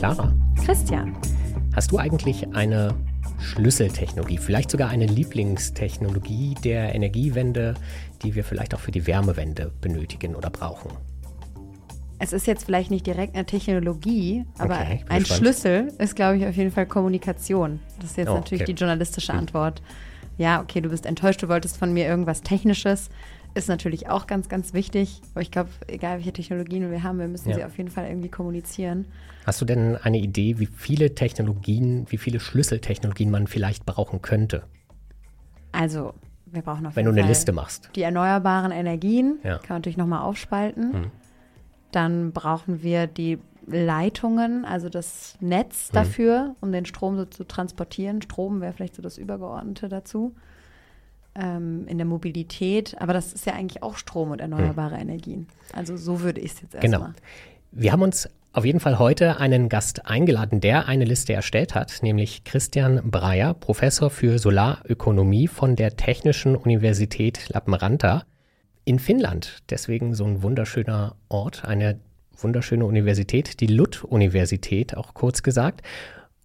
Clara. Christian. Hast du eigentlich eine Schlüsseltechnologie, vielleicht sogar eine Lieblingstechnologie der Energiewende, die wir vielleicht auch für die Wärmewende benötigen oder brauchen? Es ist jetzt vielleicht nicht direkt eine Technologie, aber Okay, ein gespannt. Schlüssel ist, glaube ich, auf jeden Fall Kommunikation. Das ist jetzt Oh, natürlich okay. die journalistische Antwort. Ja, okay, du bist enttäuscht, du wolltest von mir irgendwas Technisches. Ist natürlich auch ganz, ganz wichtig. Aber ich glaube, egal welche Technologien wir haben, wir müssen Ja. sie auf jeden Fall irgendwie kommunizieren. Hast du denn eine Idee, wie viele Technologien, wie viele Schlüsseltechnologien man vielleicht brauchen könnte, Also, wir brauchen auf wenn du jeden eine Fall Liste machst? die erneuerbaren Energien. Ja. Kann man natürlich nochmal aufspalten. Hm. Dann brauchen wir die Leitungen, also das Netz Hm. dafür, um den Strom so zu transportieren. Strom wäre vielleicht so das Übergeordnete dazu. Ähm, in der Mobilität, aber das ist ja eigentlich auch Strom und erneuerbare Energien. Also so würde ich es jetzt Genau. erstmal. Wir haben uns auf jeden Fall heute einen Gast eingeladen, der eine Liste erstellt hat, nämlich Christian Breyer, Professor für Solarökonomie von der Technischen Universität Lappeenranta in Finnland. Deswegen so ein wunderschöner Ort, eine wunderschöne Universität, die Lund-Universität, auch kurz gesagt.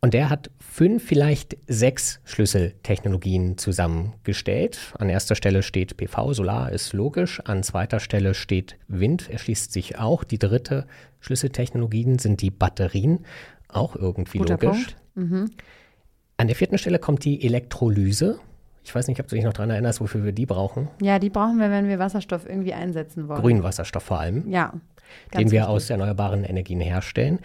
Und der hat fünf, vielleicht sechs Schlüsseltechnologien zusammengestellt. An erster Stelle steht PV, Solar ist logisch. An zweiter Stelle steht Wind, erschließt sich auch. Die dritte Schlüsseltechnologien sind die Batterien, auch irgendwie Guter logisch. Mhm. An der vierten Stelle kommt die Elektrolyse. Ich weiß nicht, ob du dich noch daran erinnerst, wofür wir die brauchen. Ja, die brauchen wir, wenn wir Wasserstoff irgendwie einsetzen wollen. Grünwasserstoff vor allem. Ja. den ganz wir wichtig. aus erneuerbaren Energien herstellen.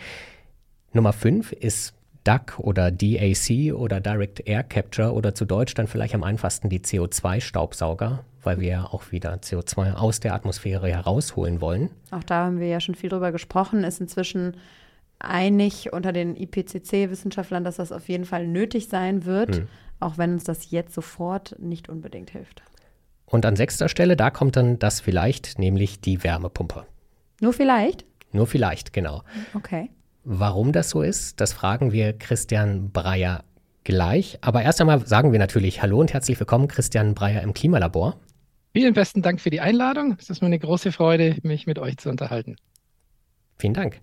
Nummer 5 ist DAC oder DAC oder Direct Air Capture oder zu Deutsch dann vielleicht am einfachsten die CO2-Staubsauger, weil wir ja auch wieder CO2 aus der Atmosphäre herausholen wollen. Auch da haben wir ja schon viel drüber gesprochen, ist inzwischen einig unter den IPCC-Wissenschaftlern, dass das auf jeden Fall nötig sein wird, Hm. auch wenn uns das jetzt sofort nicht unbedingt hilft. Und an sechster Stelle, da kommt dann das vielleicht, nämlich die Wärmepumpe. Nur vielleicht? Nur vielleicht, genau. Okay. Warum das so ist, das fragen wir Christian Breyer gleich. Aber erst einmal sagen wir natürlich Hallo und herzlich willkommen, Christian Breyer im Klimalabor. Vielen besten Dank für die Einladung. Es ist mir eine große Freude, mich mit euch zu unterhalten. Vielen Dank.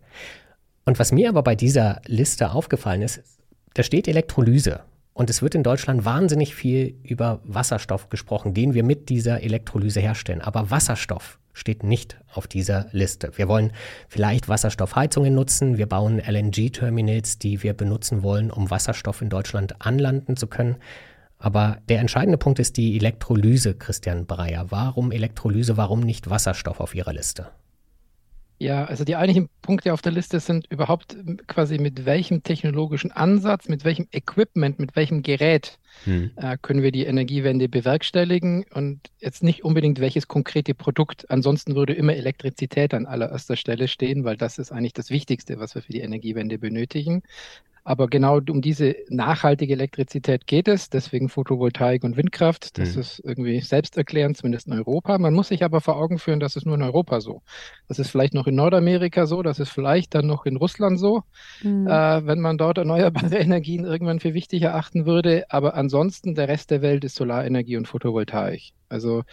Und was mir aber bei dieser Liste aufgefallen ist, da steht Elektrolyse. Und es wird in Deutschland wahnsinnig viel über Wasserstoff gesprochen, den wir mit dieser Elektrolyse herstellen. Aber Wasserstoff steht nicht auf dieser Liste. Wir wollen vielleicht Wasserstoffheizungen nutzen. Wir bauen LNG-Terminals, die wir benutzen wollen, um Wasserstoff in Deutschland anlanden zu können. Aber der entscheidende Punkt ist die Elektrolyse, Christian Breyer. Warum Elektrolyse, warum nicht Wasserstoff auf Ihrer Liste? Ja, also die eigentlichen Punkte auf der Liste sind überhaupt quasi mit welchem technologischen Ansatz, mit welchem Equipment, mit welchem Gerät Hm. äh, können wir die Energiewende bewerkstelligen und jetzt nicht unbedingt welches konkrete Produkt. Ansonsten würde immer Elektrizität an allererster Stelle stehen, weil das ist eigentlich das Wichtigste, was wir für die Energiewende benötigen. Aber genau um diese nachhaltige Elektrizität geht es, deswegen Photovoltaik und Windkraft. Das Mhm. ist irgendwie selbsterklärend, zumindest in Europa. Man muss sich aber vor Augen führen, das ist nur in Europa so. Das ist vielleicht noch in Nordamerika so, das ist vielleicht dann noch in Russland so, Mhm. äh, wenn man dort erneuerbare Energien irgendwann für wichtig erachten würde. Aber ansonsten, der Rest der Welt ist Solarenergie und Photovoltaik. Also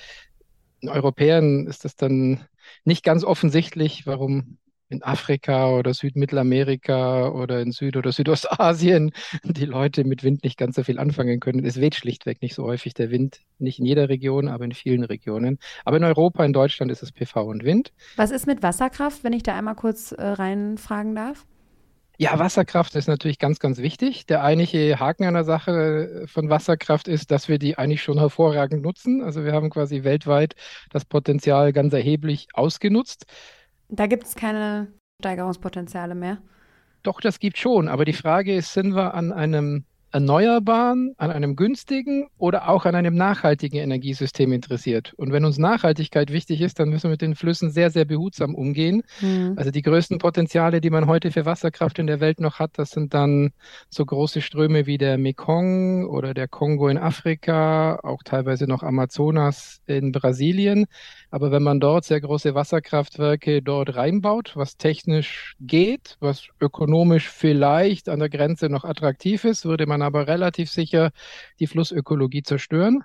den Europäern ist das dann nicht ganz offensichtlich, warum in Afrika oder Südmittelamerika oder in Süd- oder Südostasien die Leute mit Wind nicht ganz so viel anfangen können. Es weht schlichtweg nicht so häufig der Wind, nicht in jeder Region, aber in vielen Regionen. Aber in Europa, in Deutschland ist es PV und Wind. Was ist mit Wasserkraft, wenn ich da einmal kurz äh, reinfragen darf? Ja, Wasserkraft ist natürlich ganz, ganz wichtig. Der eigentliche Haken an der Sache von Wasserkraft ist, dass wir die eigentlich schon hervorragend nutzen. Also wir haben quasi weltweit das Potenzial ganz erheblich ausgenutzt. Da gibt es keine Steigerungspotenziale mehr. Doch, das gibt schon. Aber die Frage ist, sind wir an einem erneuerbaren, an einem günstigen oder auch an einem nachhaltigen Energiesystem interessiert? Und wenn uns Nachhaltigkeit wichtig ist, dann müssen wir mit den Flüssen sehr, sehr behutsam umgehen. Mhm. Also die größten Potenziale, die man heute für Wasserkraft in der Welt noch hat, das sind dann so große Ströme wie der Mekong oder der Kongo in Afrika, auch teilweise noch Amazonas in Brasilien. Aber wenn man dort sehr große Wasserkraftwerke dort reinbaut, was technisch geht, was ökonomisch vielleicht an der Grenze noch attraktiv ist, würde man aber relativ sicher die Flussökologie zerstören.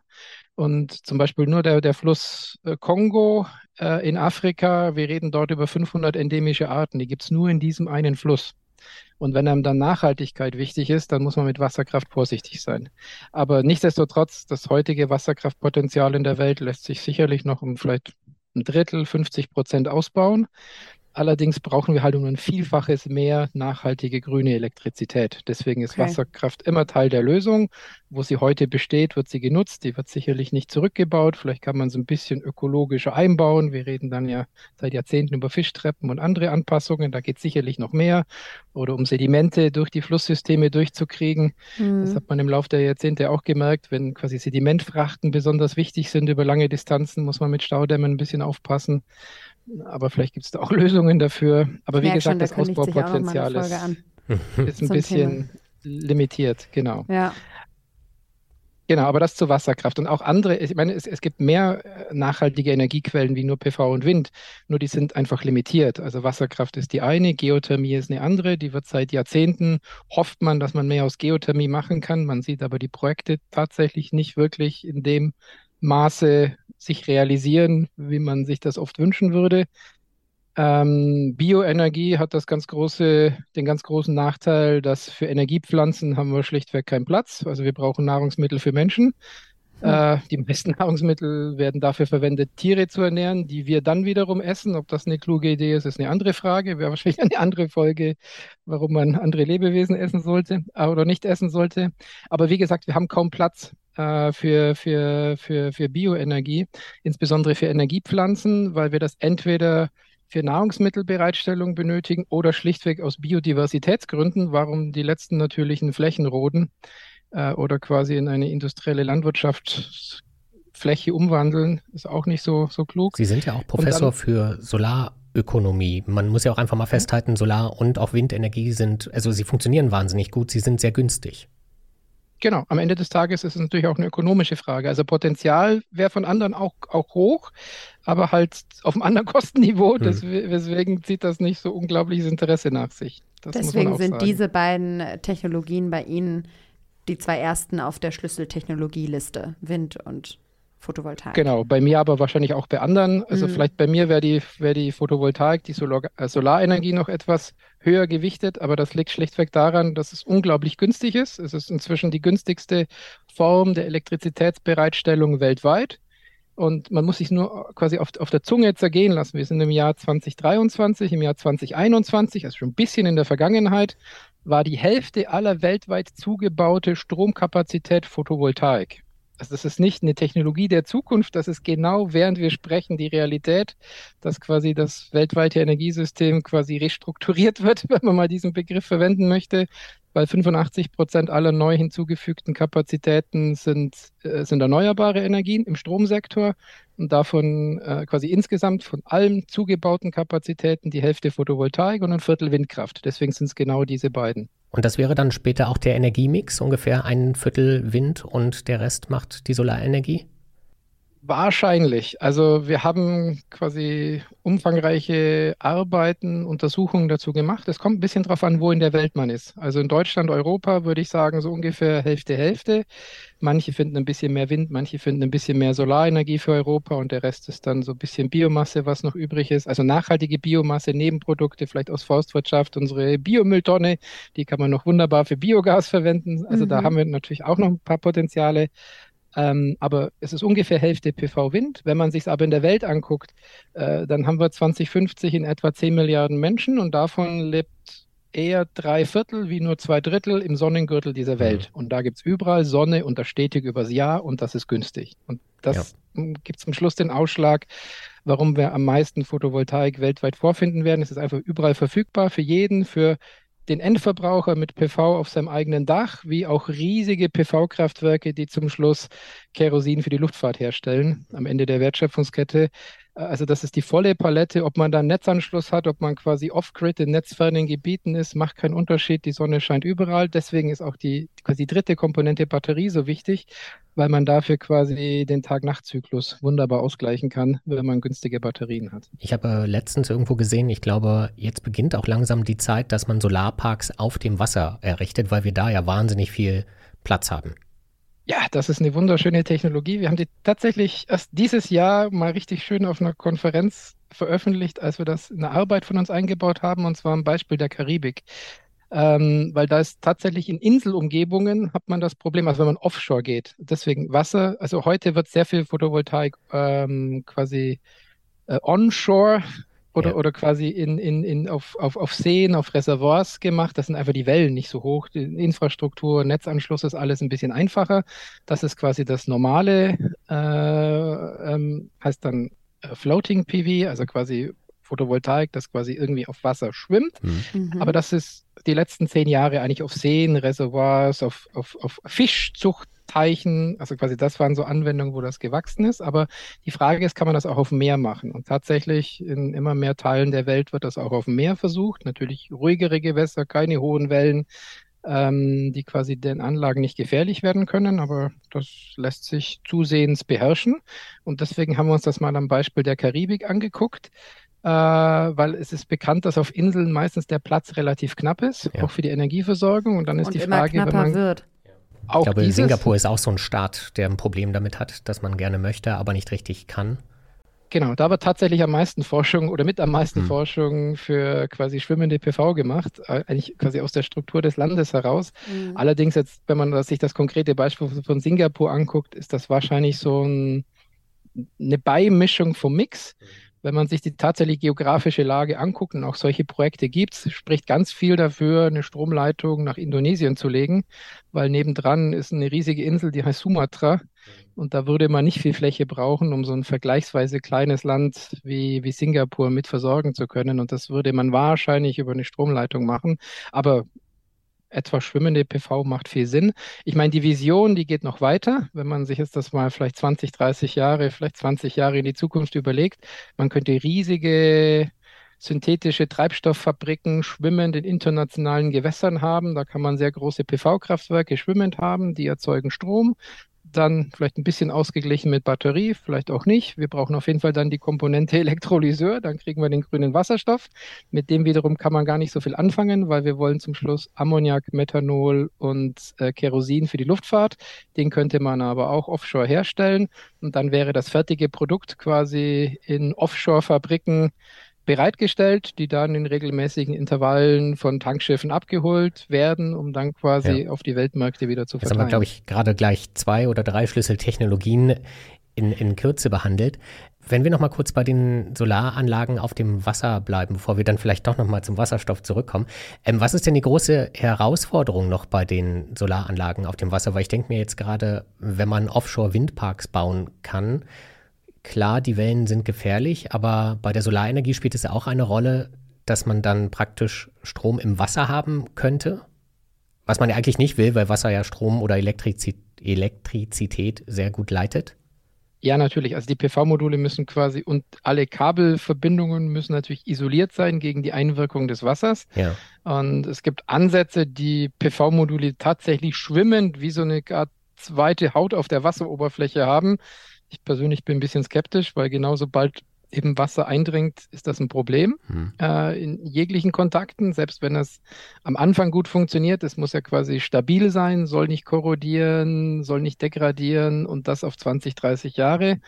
Und zum Beispiel nur der, der Fluss äh, Kongo äh, in Afrika, wir reden dort über 500 endemische Arten, die gibt es nur in diesem einen Fluss. Und wenn einem dann Nachhaltigkeit wichtig ist, dann muss man mit Wasserkraft vorsichtig sein. Aber nichtsdestotrotz, das heutige Wasserkraftpotenzial in der Welt lässt sich sicherlich noch um vielleicht ein Drittel, 50 Prozent ausbauen. Allerdings brauchen wir halt um ein Vielfaches mehr nachhaltige grüne Elektrizität. Deswegen ist okay. Wasserkraft immer Teil der Lösung. Wo sie heute besteht, wird sie genutzt. Die wird sicherlich nicht zurückgebaut. Vielleicht kann man sie ein bisschen ökologischer einbauen. Wir reden dann ja seit Jahrzehnten über Fischtreppen und andere Anpassungen. Da geht sicherlich noch mehr. Oder um Sedimente durch die Flusssysteme durchzukriegen. Mhm. Das hat man im Laufe der Jahrzehnte auch gemerkt. Wenn quasi Sedimentfrachten besonders wichtig sind über lange Distanzen, muss man mit Staudämmen ein bisschen aufpassen. Aber vielleicht gibt es da auch Lösungen dafür. Aber wie gesagt, schon, das Ausbaupotenzial ist, ist, ein bisschen Thema. limitiert, genau. Ja. Genau, aber das zur Wasserkraft und auch andere, ich meine, es, es, gibt mehr äh, nachhaltige Energiequellen wie nur PV und Wind, nur die sind einfach limitiert. Also Wasserkraft ist die eine, Geothermie ist eine andere, die wird seit Jahrzehnten, hofft man, dass man mehr aus Geothermie machen kann. Man sieht aber die Projekte tatsächlich nicht wirklich in dem Maße sich realisieren, wie man sich das oft wünschen würde. Ähm, Bioenergie hat das ganz große, den ganz großen Nachteil, dass für Energiepflanzen haben wir schlichtweg keinen Platz. Also wir brauchen Nahrungsmittel für Menschen. Hm. Äh, die meisten Nahrungsmittel werden dafür verwendet, Tiere zu ernähren, die wir dann wiederum essen. Ob das eine kluge Idee ist, ist eine andere Frage. Wäre wahrscheinlich eine andere Folge, warum man andere Lebewesen essen sollte äh, oder nicht essen sollte. Aber wie gesagt, wir haben kaum Platz äh, für, für, für, für Bioenergie, insbesondere für Energiepflanzen, weil wir das entweder für Nahrungsmittelbereitstellung benötigen oder schlichtweg aus Biodiversitätsgründen, warum die letzten natürlichen Flächen roden äh, oder quasi in eine industrielle Landwirtschaftsfläche umwandeln, ist auch nicht so, so klug. Sie sind ja auch Professor dann, für Solarökonomie. Man muss ja auch einfach mal festhalten, Solar- und auch Windenergie sind, also sie funktionieren wahnsinnig gut, sie sind sehr günstig. Genau, am Ende des Tages ist es natürlich auch eine ökonomische Frage. Also Potenzial wäre von anderen auch, auch hoch, aber halt auf einem anderen Kostenniveau. Hm. Deswegen zieht das nicht so unglaubliches Interesse nach sich. Das deswegen sind sagen. diese beiden Technologien bei Ihnen die zwei ersten auf der Schlüsseltechnologieliste, Wind und Photovoltaik. Genau, bei mir aber wahrscheinlich auch bei anderen. Also mhm. vielleicht bei mir wäre die, wär die Photovoltaik, die Solar äh, Solarenergie noch etwas höher gewichtet, aber das liegt schlichtweg daran, dass es unglaublich günstig ist. Es ist inzwischen die günstigste Form der Elektrizitätsbereitstellung weltweit. Und man muss sich nur quasi auf, auf der Zunge zergehen lassen. Wir sind im Jahr 2023, im Jahr 2021, also schon ein bisschen in der Vergangenheit, war die Hälfte aller weltweit zugebaute Stromkapazität Photovoltaik. Also das ist nicht eine Technologie der Zukunft, das ist genau während wir sprechen die Realität, dass quasi das weltweite Energiesystem quasi restrukturiert wird, wenn man mal diesen Begriff verwenden möchte weil 85 Prozent aller neu hinzugefügten Kapazitäten sind, äh, sind erneuerbare Energien im Stromsektor und davon äh, quasi insgesamt von allen zugebauten Kapazitäten die Hälfte Photovoltaik und ein Viertel Windkraft. Deswegen sind es genau diese beiden. Und das wäre dann später auch der Energiemix, ungefähr ein Viertel Wind und der Rest macht die Solarenergie? Wahrscheinlich. Also wir haben quasi umfangreiche Arbeiten, Untersuchungen dazu gemacht. Es kommt ein bisschen darauf an, wo in der Welt man ist. Also in Deutschland, Europa würde ich sagen, so ungefähr Hälfte, Hälfte. Manche finden ein bisschen mehr Wind, manche finden ein bisschen mehr Solarenergie für Europa und der Rest ist dann so ein bisschen Biomasse, was noch übrig ist. Also nachhaltige Biomasse, Nebenprodukte, vielleicht aus Forstwirtschaft, unsere Biomülltonne, die kann man noch wunderbar für Biogas verwenden. Also mhm. da haben wir natürlich auch noch ein paar Potenziale. Ähm, aber es ist ungefähr Hälfte PV-Wind. Wenn man sich es aber in der Welt anguckt, äh, dann haben wir 2050 in etwa 10 Milliarden Menschen und davon lebt eher drei Viertel wie nur zwei Drittel im Sonnengürtel dieser mhm. Welt. Mhm. Und da gibt es überall Sonne und das stetig übers Jahr und das ist günstig. Und das ja. gibt zum Schluss den Ausschlag, warum wir am meisten Photovoltaik weltweit vorfinden werden. Es ist einfach überall verfügbar für jeden, für den Endverbraucher mit PV auf seinem eigenen Dach, wie auch riesige PV-Kraftwerke, die zum Schluss Kerosin für die Luftfahrt herstellen, am Ende der Wertschöpfungskette. Also das ist die volle Palette, ob man da einen Netzanschluss hat, ob man quasi off-grid in netzfernen Gebieten ist, macht keinen Unterschied. Die Sonne scheint überall. Deswegen ist auch die quasi dritte Komponente Batterie so wichtig, weil man dafür quasi den Tag-Nacht-Zyklus wunderbar ausgleichen kann, wenn man günstige Batterien hat. Ich habe äh, letztens irgendwo gesehen, ich glaube, jetzt beginnt auch langsam die Zeit, dass man Solarparks auf dem Wasser errichtet, weil wir da ja wahnsinnig viel Platz haben. Ja, das ist eine wunderschöne Technologie. Wir haben die tatsächlich erst dieses Jahr mal richtig schön auf einer Konferenz veröffentlicht, als wir das in eine Arbeit von uns eingebaut haben, und zwar ein Beispiel der Karibik. ähm, weil da ist tatsächlich in Inselumgebungen hat man das Problem, also wenn man offshore geht. Deswegen Wasser, also heute wird sehr viel Photovoltaik ähm, quasi äh, onshore oder, ja. oder quasi in, in, in, auf, auf, auf Seen, auf Reservoirs gemacht. Das sind einfach die Wellen nicht so hoch. Die Infrastruktur, Netzanschluss ist alles ein bisschen einfacher. Das ist quasi das normale, äh, ähm, heißt dann äh, Floating PV, also quasi Photovoltaik, das quasi irgendwie auf Wasser schwimmt. Mhm. mhm. Aber das ist die letzten zehn Jahre eigentlich auf Seen, Reservoirs, auf, auf, auf Fischzuchtteichen. Also quasi das waren so Anwendungen, wo das gewachsen ist. Aber die Frage ist, kann man das auch auf dem Meer machen? Und tatsächlich in immer mehr Teilen der Welt wird das auch auf dem Meer versucht. Natürlich ruhigere Gewässer, keine hohen Wellen, ähm, die quasi den Anlagen nicht gefährlich werden können, aber das lässt sich zusehends beherrschen. Und deswegen haben wir uns das mal am Beispiel der Karibik angeguckt äh, weil es ist bekannt, dass auf Inseln meistens der Platz relativ knapp ist, ja. auch für die Energieversorgung. Und dann ist und die Frage, wenn man wird. Auch ich glaube, dieses, Singapur ist auch so ein Staat, der ein Problem damit hat, dass man gerne möchte, aber nicht richtig kann. Genau, da wird tatsächlich am meisten Forschung oder mit am meisten hm. Forschung für quasi schwimmende PV gemacht, äh, eigentlich quasi aus der Struktur des Landes heraus. Hm. Allerdings jetzt, wenn man sich das konkrete Beispiel von Singapur anguckt, ist das wahrscheinlich so ein, eine Beimischung vom Mix. Hm wenn man sich die tatsächlich geografische Lage anguckt und auch solche Projekte gibt, spricht ganz viel dafür, eine Stromleitung nach Indonesien zu legen, weil nebendran ist eine riesige Insel, die heißt Sumatra. Und da würde man nicht viel Fläche brauchen, um so ein vergleichsweise kleines Land wie, wie Singapur mit versorgen zu können. Und das würde man wahrscheinlich über eine Stromleitung machen. Aber etwa schwimmende PV macht viel Sinn. Ich meine, die Vision, die geht noch weiter, wenn man sich jetzt das mal vielleicht 20, 30 Jahre, vielleicht 20 Jahre in die Zukunft überlegt. Man könnte riesige synthetische Treibstofffabriken schwimmend in internationalen Gewässern haben. Da kann man sehr große PV-Kraftwerke schwimmend haben, die erzeugen Strom dann vielleicht ein bisschen ausgeglichen mit Batterie, vielleicht auch nicht. Wir brauchen auf jeden Fall dann die Komponente Elektrolyseur, dann kriegen wir den grünen Wasserstoff. Mit dem wiederum kann man gar nicht so viel anfangen, weil wir wollen zum Schluss Ammoniak, Methanol und äh, Kerosin für die Luftfahrt. Den könnte man aber auch offshore herstellen und dann wäre das fertige Produkt quasi in Offshore-Fabriken bereitgestellt, die dann in regelmäßigen Intervallen von Tankschiffen abgeholt werden, um dann quasi ja. auf die Weltmärkte wieder zu verteilen. Jetzt haben wir, glaube ich, gerade gleich zwei oder drei Schlüsseltechnologien in, in Kürze behandelt. Wenn wir noch mal kurz bei den Solaranlagen auf dem Wasser bleiben, bevor wir dann vielleicht doch noch mal zum Wasserstoff zurückkommen. Ähm, was ist denn die große Herausforderung noch bei den Solaranlagen auf dem Wasser? Weil ich denke mir jetzt gerade, wenn man Offshore-Windparks bauen kann, Klar, die Wellen sind gefährlich, aber bei der Solarenergie spielt es ja auch eine Rolle, dass man dann praktisch Strom im Wasser haben könnte. Was man ja eigentlich nicht will, weil Wasser ja Strom oder Elektrizität, Elektrizität sehr gut leitet. Ja, natürlich. Also die PV-Module müssen quasi und alle Kabelverbindungen müssen natürlich isoliert sein gegen die Einwirkung des Wassers. Ja. Und es gibt Ansätze, die PV-Module tatsächlich schwimmend wie so eine Art zweite Haut auf der Wasseroberfläche haben. Ich persönlich bin ein bisschen skeptisch, weil genau sobald eben Wasser eindringt, ist das ein Problem hm. äh, in jeglichen Kontakten, selbst wenn es am Anfang gut funktioniert. Es muss ja quasi stabil sein, soll nicht korrodieren, soll nicht degradieren und das auf 20, 30 Jahre.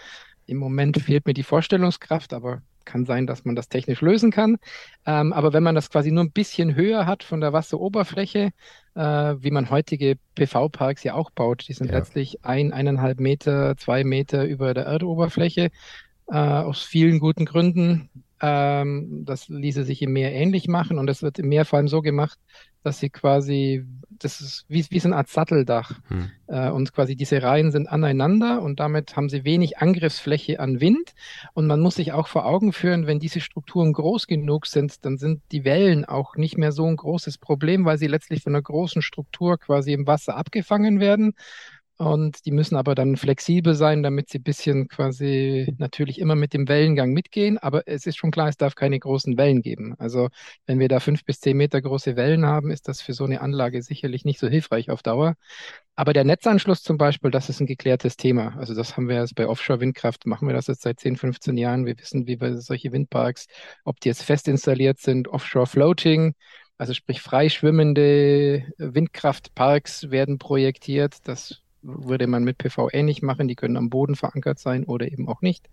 Im Moment fehlt mir die Vorstellungskraft, aber kann sein, dass man das technisch lösen kann. Ähm, aber wenn man das quasi nur ein bisschen höher hat von der Wasseroberfläche, äh, wie man heutige PV-Parks ja auch baut, die sind ja. letztlich ein, eineinhalb Meter, zwei Meter über der Erdoberfläche, äh, aus vielen guten Gründen. Ähm, das ließe sich im Meer ähnlich machen und das wird im Meer vor allem so gemacht, dass sie quasi, das ist wie, wie so eine Art Satteldach. Hm. äh, und quasi diese Reihen sind aneinander und damit haben sie wenig Angriffsfläche an Wind. Und man muss sich auch vor Augen führen, wenn diese Strukturen groß genug sind, dann sind die Wellen auch nicht mehr so ein großes Problem, weil sie letztlich von einer großen Struktur quasi im Wasser abgefangen werden und die müssen aber dann flexibel sein, damit sie ein bisschen quasi natürlich immer mit dem Wellengang mitgehen. Aber es ist schon klar, es darf keine großen Wellen geben. Also wenn wir da fünf bis zehn Meter große Wellen haben, ist das für so eine Anlage sicherlich nicht so hilfreich auf Dauer. Aber der Netzanschluss zum Beispiel, das ist ein geklärtes Thema. Also das haben wir jetzt bei Offshore-Windkraft, machen wir das jetzt seit 10, 15 Jahren. Wir wissen, wie bei solche Windparks, ob die jetzt fest installiert sind, Offshore-Floating. Also sprich frei schwimmende Windkraftparks werden projektiert. Das würde man mit PV ähnlich machen. Die können am Boden verankert sein oder eben auch nicht.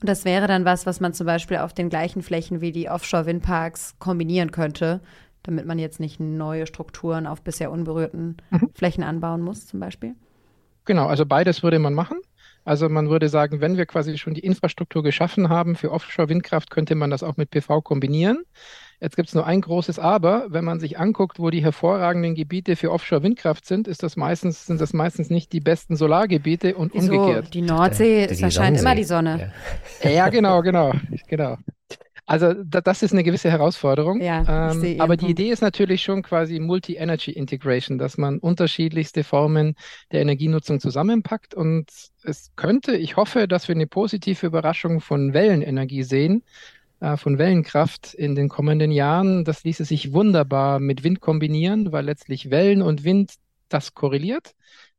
Und das wäre dann was, was man zum Beispiel auf den gleichen Flächen wie die Offshore-Windparks kombinieren könnte, damit man jetzt nicht neue Strukturen auf bisher unberührten mhm. Flächen anbauen muss, zum Beispiel? Genau, also beides würde man machen. Also man würde sagen, wenn wir quasi schon die Infrastruktur geschaffen haben für Offshore-Windkraft, könnte man das auch mit PV kombinieren. Jetzt gibt es nur ein großes Aber. Wenn man sich anguckt, wo die hervorragenden Gebiete für Offshore-Windkraft sind, ist das meistens, sind das meistens nicht die besten Solargebiete und Wieso? umgekehrt. Die Nordsee, da, da scheint immer die Sonne. Ja, ja genau, genau, genau. Also da, das ist eine gewisse Herausforderung. Ja, ähm, aber die Idee ist natürlich schon quasi Multi-Energy Integration, dass man unterschiedlichste Formen der Energienutzung zusammenpackt. Und es könnte, ich hoffe, dass wir eine positive Überraschung von Wellenenergie sehen, von Wellenkraft in den kommenden Jahren. Das ließe sich wunderbar mit Wind kombinieren, weil letztlich Wellen und Wind das korreliert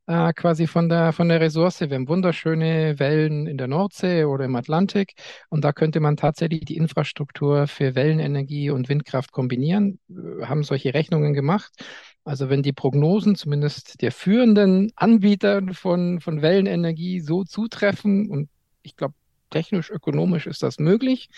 äh, quasi von der, von der Ressource. Wir haben wunderschöne Wellen in der Nordsee oder im Atlantik und da könnte man tatsächlich die Infrastruktur für Wellenenergie und Windkraft kombinieren. Wir haben solche Rechnungen gemacht. Also wenn die Prognosen zumindest der führenden Anbieter von, von Wellenenergie so zutreffen und ich glaube, technisch, ökonomisch ist das möglich,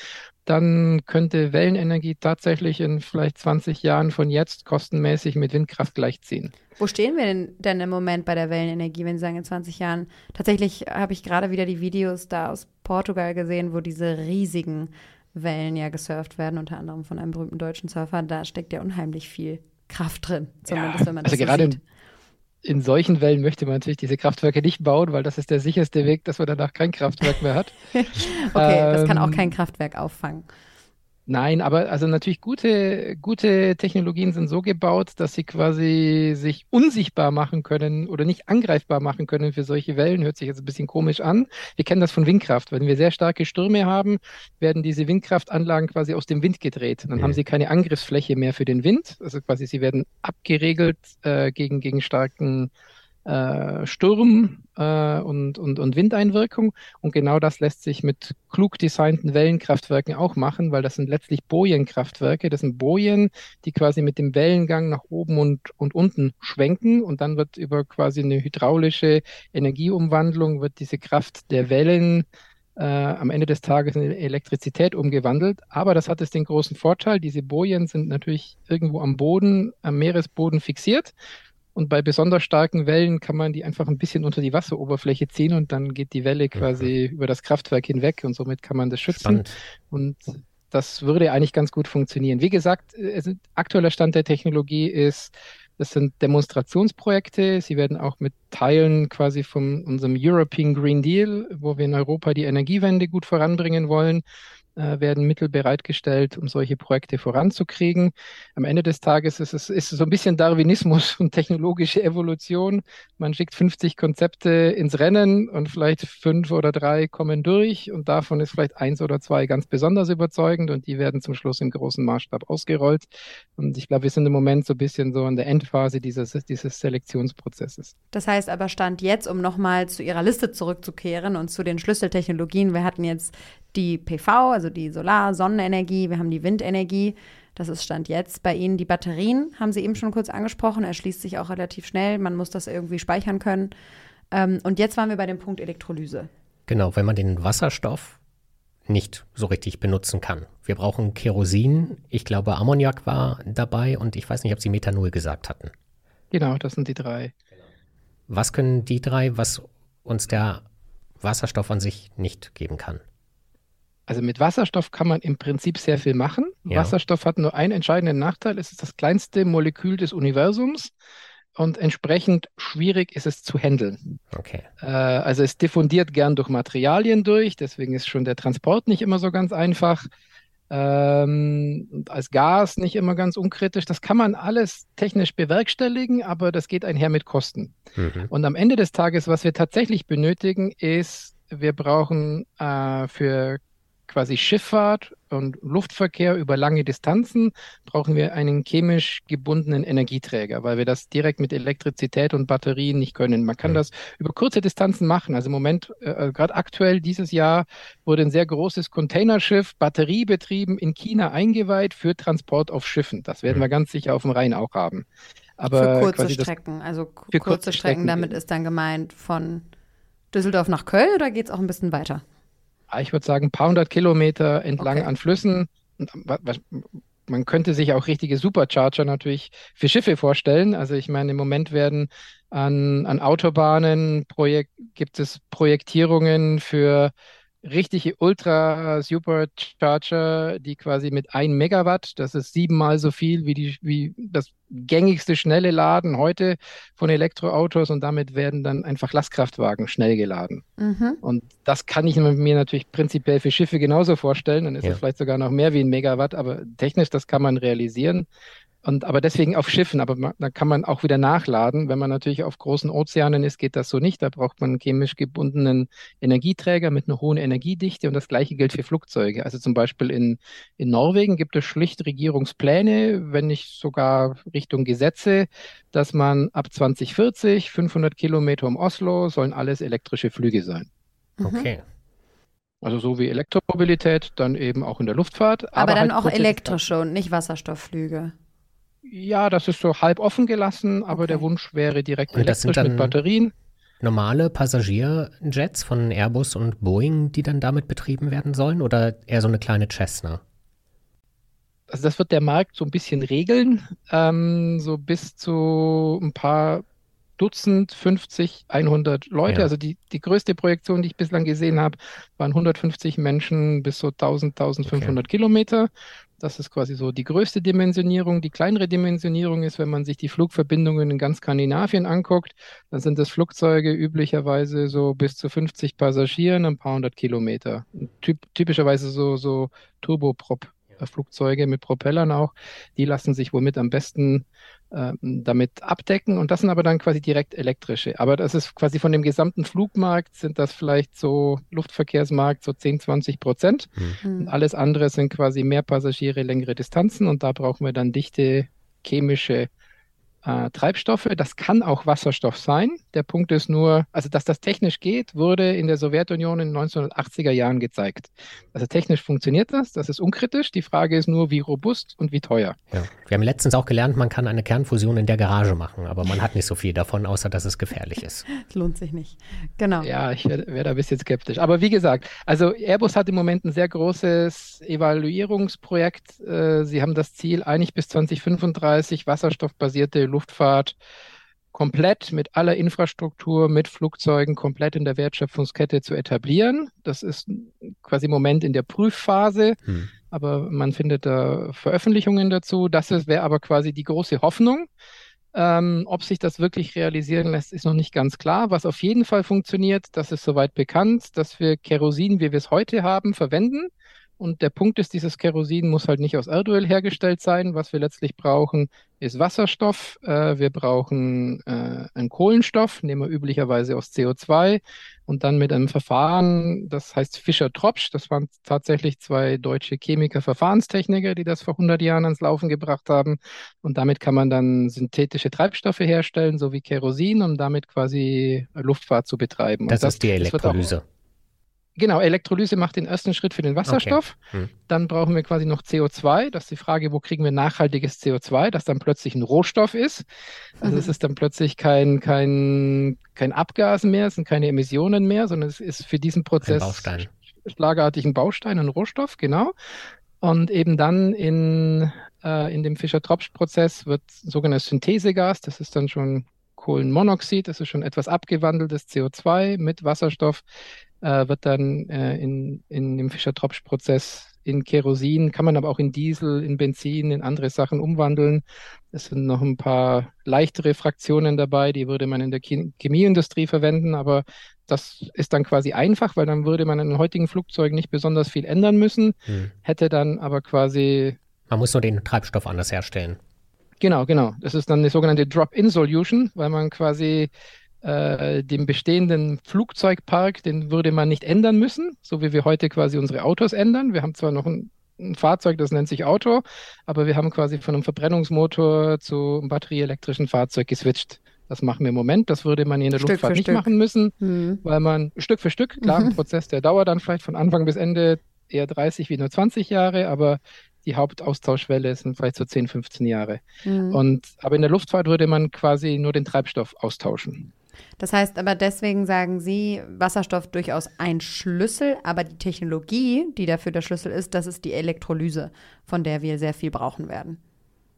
dann könnte Wellenenergie tatsächlich in vielleicht 20 Jahren von jetzt kostenmäßig mit Windkraft gleichziehen. Wo stehen wir denn, denn im Moment bei der Wellenenergie, wenn Sie sagen in 20 Jahren? Tatsächlich habe ich gerade wieder die Videos da aus Portugal gesehen, wo diese riesigen Wellen ja gesurft werden, unter anderem von einem berühmten deutschen Surfer. Da steckt ja unheimlich viel Kraft drin, zumindest ja, wenn man also das so gerade sieht in solchen Wellen möchte man natürlich diese Kraftwerke nicht bauen, weil das ist der sicherste Weg, dass man danach kein Kraftwerk mehr hat. okay, ähm, das kann auch ähm, kein Kraftwerk auffangen. Nein, aber also natürlich gute, gute Technologien sind so gebaut, dass sie quasi sich unsichtbar machen können oder nicht angreifbar machen können für solche Wellen. Hört sich jetzt ein bisschen komisch an. Wir kennen das von Windkraft. Wenn wir sehr starke Stürme haben, werden diese Windkraftanlagen quasi aus dem Wind gedreht. Dann mhm. haben sie keine Angriffsfläche mehr für den Wind. Also quasi sie werden abgeregelt äh, gegen, gegen starken äh, Sturm äh, und, und, und Windeinwirkung. Und genau das lässt sich mit klug designten Wellenkraftwerken auch machen, weil das sind letztlich Bojenkraftwerke. Das sind Bojen, die quasi mit dem Wellengang nach oben und, und unten schwenken. Und dann wird über quasi eine hydraulische Energieumwandlung wird diese Kraft der Wellen äh, am Ende des Tages in Elektrizität umgewandelt. Aber das hat es den großen Vorteil, diese Bojen sind natürlich irgendwo am Boden, am Meeresboden fixiert. Und bei besonders starken Wellen kann man die einfach ein bisschen unter die Wasseroberfläche ziehen und dann geht die Welle quasi mhm. über das Kraftwerk hinweg und somit kann man das schützen. Spannend. Und das würde eigentlich ganz gut funktionieren. Wie gesagt, aktueller Stand der Technologie ist, das sind Demonstrationsprojekte. Sie werden auch mit Teilen quasi von unserem European Green Deal, wo wir in Europa die Energiewende gut voranbringen wollen, äh, werden Mittel bereitgestellt, um solche Projekte voranzukriegen. Am Ende des Tages ist es ist so ein bisschen Darwinismus und technologische Evolution. Man schickt 50 Konzepte ins Rennen und vielleicht fünf oder drei kommen durch und davon ist vielleicht eins oder zwei ganz besonders überzeugend und die werden zum Schluss im großen Maßstab ausgerollt. Und ich glaube, wir sind im Moment so ein bisschen so in der Endphase dieses, dieses Selektionsprozesses. Das heißt aber Stand jetzt, um nochmal zu Ihrer Liste zurückzukehren und zu den Schlüsseltechnologien, wir hatten jetzt die PV, also die Solar-, Sonnenenergie, wir haben die Windenergie. Das ist Stand jetzt. Bei Ihnen die Batterien, haben Sie eben schon kurz angesprochen, erschließt sich auch relativ schnell. Man muss das irgendwie speichern können. Ähm, und jetzt waren wir bei dem Punkt Elektrolyse. Genau, wenn man den Wasserstoff nicht so richtig benutzen kann. Wir brauchen Kerosin. Ich glaube, Ammoniak war dabei und ich weiß nicht, ob Sie Methanol gesagt hatten. Genau, das sind die drei. Was können die drei, was uns der Wasserstoff an sich nicht geben kann? Also mit Wasserstoff kann man im Prinzip sehr viel machen. Ja. Wasserstoff hat nur einen entscheidenden Nachteil. Es ist das kleinste Molekül des Universums und entsprechend schwierig ist es zu handeln. Okay. Äh, also es diffundiert gern durch Materialien durch, deswegen ist schon der Transport nicht immer so ganz einfach. Ähm, als Gas nicht immer ganz unkritisch. Das kann man alles technisch bewerkstelligen, aber das geht einher mit Kosten. Mhm. Und am Ende des Tages, was wir tatsächlich benötigen, ist, wir brauchen äh, für quasi Schifffahrt und Luftverkehr über lange Distanzen brauchen wir einen chemisch gebundenen Energieträger, weil wir das direkt mit Elektrizität und Batterien nicht können. Man kann mhm. das über kurze Distanzen machen. Also im Moment, äh, äh, gerade aktuell dieses Jahr, wurde ein sehr großes Containerschiff batteriebetrieben in China eingeweiht für Transport auf Schiffen. Das werden mhm. wir ganz sicher auf dem Rhein auch haben. Aber für kurze Strecken, also kurze, kurze Strecken, Strecken, damit ist dann gemeint von Düsseldorf nach Köln oder geht es auch ein bisschen weiter? Ich würde sagen, ein paar hundert Kilometer entlang okay. an Flüssen. man könnte sich auch richtige Supercharger natürlich für Schiffe vorstellen. Also ich meine, im Moment werden an, an Autobahnen Projekt, gibt es Projektierungen für richtige Ultra-Supercharger, die quasi mit 1 Megawatt, das ist siebenmal so viel wie, die, wie das gängigste schnelle Laden heute von Elektroautos und damit werden dann einfach Lastkraftwagen schnell geladen. Mhm. Und das kann ich mir natürlich prinzipiell für Schiffe genauso vorstellen, dann ist ja. es vielleicht sogar noch mehr wie ein Megawatt, aber technisch, das kann man realisieren. Und aber deswegen auf Schiffen, aber man, da kann man auch wieder nachladen. Wenn man natürlich auf großen Ozeanen ist, geht das so nicht. Da braucht man einen chemisch gebundenen Energieträger mit einer hohen Energiedichte und das gleiche gilt für Flugzeuge. Also zum Beispiel in, in Norwegen gibt es schlicht Regierungspläne, wenn nicht sogar Richtung Gesetze, dass man ab 2040 500 Kilometer um Oslo sollen alles elektrische Flüge sein. Mhm. Okay. Also so wie Elektromobilität, dann eben auch in der Luftfahrt. Aber, aber dann halt auch elektrische und nicht Wasserstoffflüge. Ja, das ist so halb offen gelassen, aber okay. der Wunsch wäre direkt und elektrisch mit Batterien. Normale Passagierjets von Airbus und Boeing, die dann damit betrieben werden sollen oder eher so eine kleine Cessna? Also das wird der Markt so ein bisschen regeln, ähm, so bis zu ein paar Dutzend, 50, 100 Leute. Ja. Also die, die größte Projektion, die ich bislang gesehen habe, waren 150 Menschen bis so 1000, 1500 okay. Kilometer. Das ist quasi so die größte Dimensionierung. Die kleinere Dimensionierung ist, wenn man sich die Flugverbindungen in ganz Skandinavien anguckt, dann sind das Flugzeuge üblicherweise so bis zu 50 Passagieren, ein paar hundert Kilometer. Typ, typischerweise so, so Turboprop-Flugzeuge mit Propellern auch. Die lassen sich womit am besten ähm, damit abdecken und das sind aber dann quasi direkt elektrische. Aber das ist quasi von dem gesamten Flugmarkt sind das vielleicht so Luftverkehrsmarkt so 10, 20 Prozent. Mhm. Und alles andere sind quasi mehr Passagiere, längere Distanzen und da brauchen wir dann dichte chemische äh, Treibstoffe. Das kann auch Wasserstoff sein. Der Punkt ist nur, also dass das technisch geht, wurde in der Sowjetunion in den 1980er Jahren gezeigt. Also technisch funktioniert das, das ist unkritisch. Die Frage ist nur, wie robust und wie teuer. Ja. Wir haben letztens auch gelernt, man kann eine Kernfusion in der Garage machen, aber man hat nicht so viel davon, außer dass es gefährlich ist. Das lohnt sich nicht. Genau. Ja, ich wäre wär da ein bisschen skeptisch. Aber wie gesagt, also Airbus hat im Moment ein sehr großes Evaluierungsprojekt. Äh, sie haben das Ziel, eigentlich bis 2035 wasserstoffbasierte Luftfahrt komplett mit aller Infrastruktur, mit Flugzeugen komplett in der Wertschöpfungskette zu etablieren. Das ist quasi im Moment in der Prüfphase, hm. aber man findet da Veröffentlichungen dazu. Das wäre aber quasi die große Hoffnung. Ähm, ob sich das wirklich realisieren lässt, ist noch nicht ganz klar. Was auf jeden Fall funktioniert, das ist soweit bekannt, dass wir Kerosin, wie wir es heute haben, verwenden. Und der Punkt ist, dieses Kerosin muss halt nicht aus Erdöl hergestellt sein. Was wir letztlich brauchen, ist Wasserstoff. Äh, wir brauchen äh, einen Kohlenstoff, nehmen wir üblicherweise aus CO2 und dann mit einem Verfahren, das heißt Fischer-Tropsch. Das waren tatsächlich zwei deutsche Chemiker, Verfahrenstechniker, die das vor 100 Jahren ans Laufen gebracht haben. Und damit kann man dann synthetische Treibstoffe herstellen, so wie Kerosin, um damit quasi Luftfahrt zu betreiben. Das, das ist die Elektrolyse. Genau, Elektrolyse macht den ersten Schritt für den Wasserstoff. Okay. Hm. Dann brauchen wir quasi noch CO2. Das ist die Frage, wo kriegen wir nachhaltiges CO2, das dann plötzlich ein Rohstoff ist. Also mhm. es ist dann plötzlich kein, kein, kein Abgas mehr, es sind keine Emissionen mehr, sondern es ist für diesen Prozess ein Baustein. schlagartig ein Baustein, ein Rohstoff, genau. Und eben dann in, äh, in dem Fischer-Tropsch-Prozess wird sogenanntes Synthesegas, das ist dann schon Kohlenmonoxid, das ist schon etwas abgewandeltes CO2 mit Wasserstoff, äh, wird dann äh, in, in dem Fischer-Tropsch-Prozess in Kerosin, kann man aber auch in Diesel, in Benzin, in andere Sachen umwandeln. Es sind noch ein paar leichtere Fraktionen dabei, die würde man in der Chemieindustrie verwenden, aber das ist dann quasi einfach, weil dann würde man in den heutigen Flugzeugen nicht besonders viel ändern müssen, hm. hätte dann aber quasi. Man muss nur den Treibstoff anders herstellen. Genau, genau. Das ist dann eine sogenannte Drop-in-Solution, weil man quasi äh, dem bestehenden Flugzeugpark, den würde man nicht ändern müssen, so wie wir heute quasi unsere Autos ändern. Wir haben zwar noch ein, ein Fahrzeug, das nennt sich Auto, aber wir haben quasi von einem Verbrennungsmotor zu einem batterieelektrischen Fahrzeug geswitcht. Das machen wir im Moment. Das würde man in der Stück Luftfahrt nicht Stück. machen müssen, mhm. weil man Stück für Stück, klar, mhm. ein Prozess, der dauert dann vielleicht von Anfang bis Ende eher 30 wie nur 20 Jahre, aber die Hauptaustauschwelle sind vielleicht so 10, 15 Jahre. Mhm. Und, aber in der Luftfahrt würde man quasi nur den Treibstoff austauschen. Das heißt aber deswegen sagen Sie, Wasserstoff durchaus ein Schlüssel, aber die Technologie, die dafür der Schlüssel ist, das ist die Elektrolyse, von der wir sehr viel brauchen werden.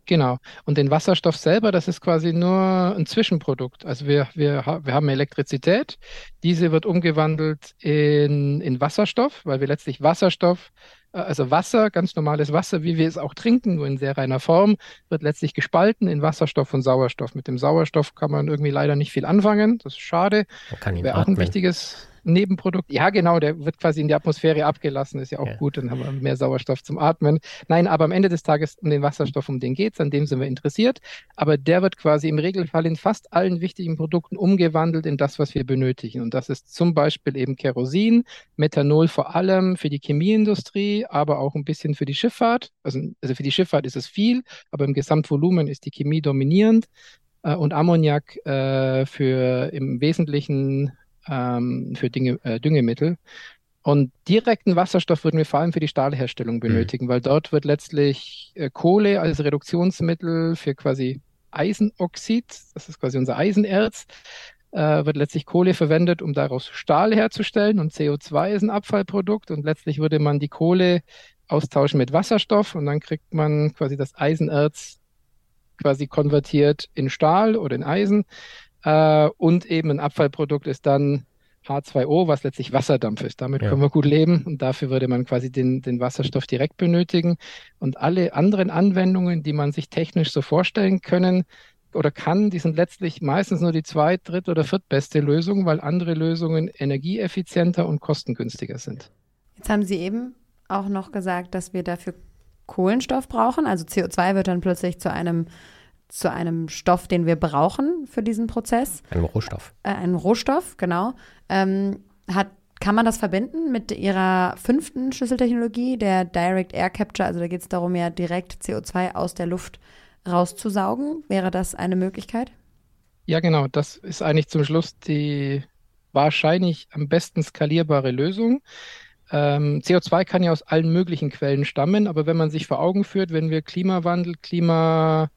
Genau. Und den Wasserstoff selber, das ist quasi nur ein Zwischenprodukt. Also wir, wir, wir haben Elektrizität, diese wird umgewandelt in, in Wasserstoff, weil wir letztlich Wasserstoff, also Wasser, ganz normales Wasser, wie wir es auch trinken, nur in sehr reiner Form, wird letztlich gespalten in Wasserstoff und Sauerstoff. Mit dem Sauerstoff kann man irgendwie leider nicht viel anfangen. Das ist schade. Wäre auch ein wichtiges Nebenprodukt. Ja, genau, der wird quasi in die Atmosphäre abgelassen, ist ja auch ja. gut, dann haben wir mehr Sauerstoff zum Atmen. Nein, aber am Ende des Tages um den Wasserstoff, um den geht es, an dem sind wir interessiert. Aber der wird quasi im Regelfall in fast allen wichtigen Produkten umgewandelt in das, was wir benötigen. Und das ist zum Beispiel eben Kerosin, Methanol vor allem für die Chemieindustrie, aber auch ein bisschen für die Schifffahrt. Also, also für die Schifffahrt ist es viel, aber im Gesamtvolumen ist die Chemie dominierend äh, und Ammoniak äh, für im Wesentlichen ähm, für Dinge, äh, Düngemittel. Und direkten Wasserstoff würden wir vor allem für die Stahlherstellung mhm. benötigen, mhm. weil dort wird letztlich äh, Kohle als Reduktionsmittel für quasi Eisenoxid, das ist quasi unser Eisenerz, äh, wird letztlich Kohle verwendet, um daraus Stahl herzustellen und CO2 ist ein Abfallprodukt und letztlich würde man die Kohle austauschen mit Wasserstoff und dann kriegt man quasi das Eisenerz quasi konvertiert in Stahl oder in Eisen äh, und eben ein Abfallprodukt ist dann H2O, was letztlich Wasserdampf ist. Damit ja. können wir gut leben und dafür würde man quasi den, den Wasserstoff direkt benötigen. Und alle anderen Anwendungen, die man sich technisch so vorstellen können oder kann, die sind letztlich meistens nur die zweit-, dritt- oder viertbeste Lösung, weil andere Lösungen energieeffizienter und kostengünstiger sind. Jetzt haben Sie eben auch noch gesagt, dass wir dafür Kohlenstoff brauchen. Also CO2 wird dann plötzlich zu einem zu einem Stoff, den wir brauchen für diesen Prozess. Ein Rohstoff. Äh, ein Rohstoff, genau. Ähm, hat, kann man das verbinden mit ihrer fünften Schlüsseltechnologie, der Direct Air Capture? Also da geht es darum, ja direkt CO2 aus der Luft rauszusaugen. Wäre das eine Möglichkeit? Ja, genau. Das ist eigentlich zum Schluss die wahrscheinlich am besten skalierbare Lösung. Ähm, CO2 kann ja aus allen möglichen Quellen stammen, aber wenn man sich vor Augen führt, wenn wir Klimawandel, Klima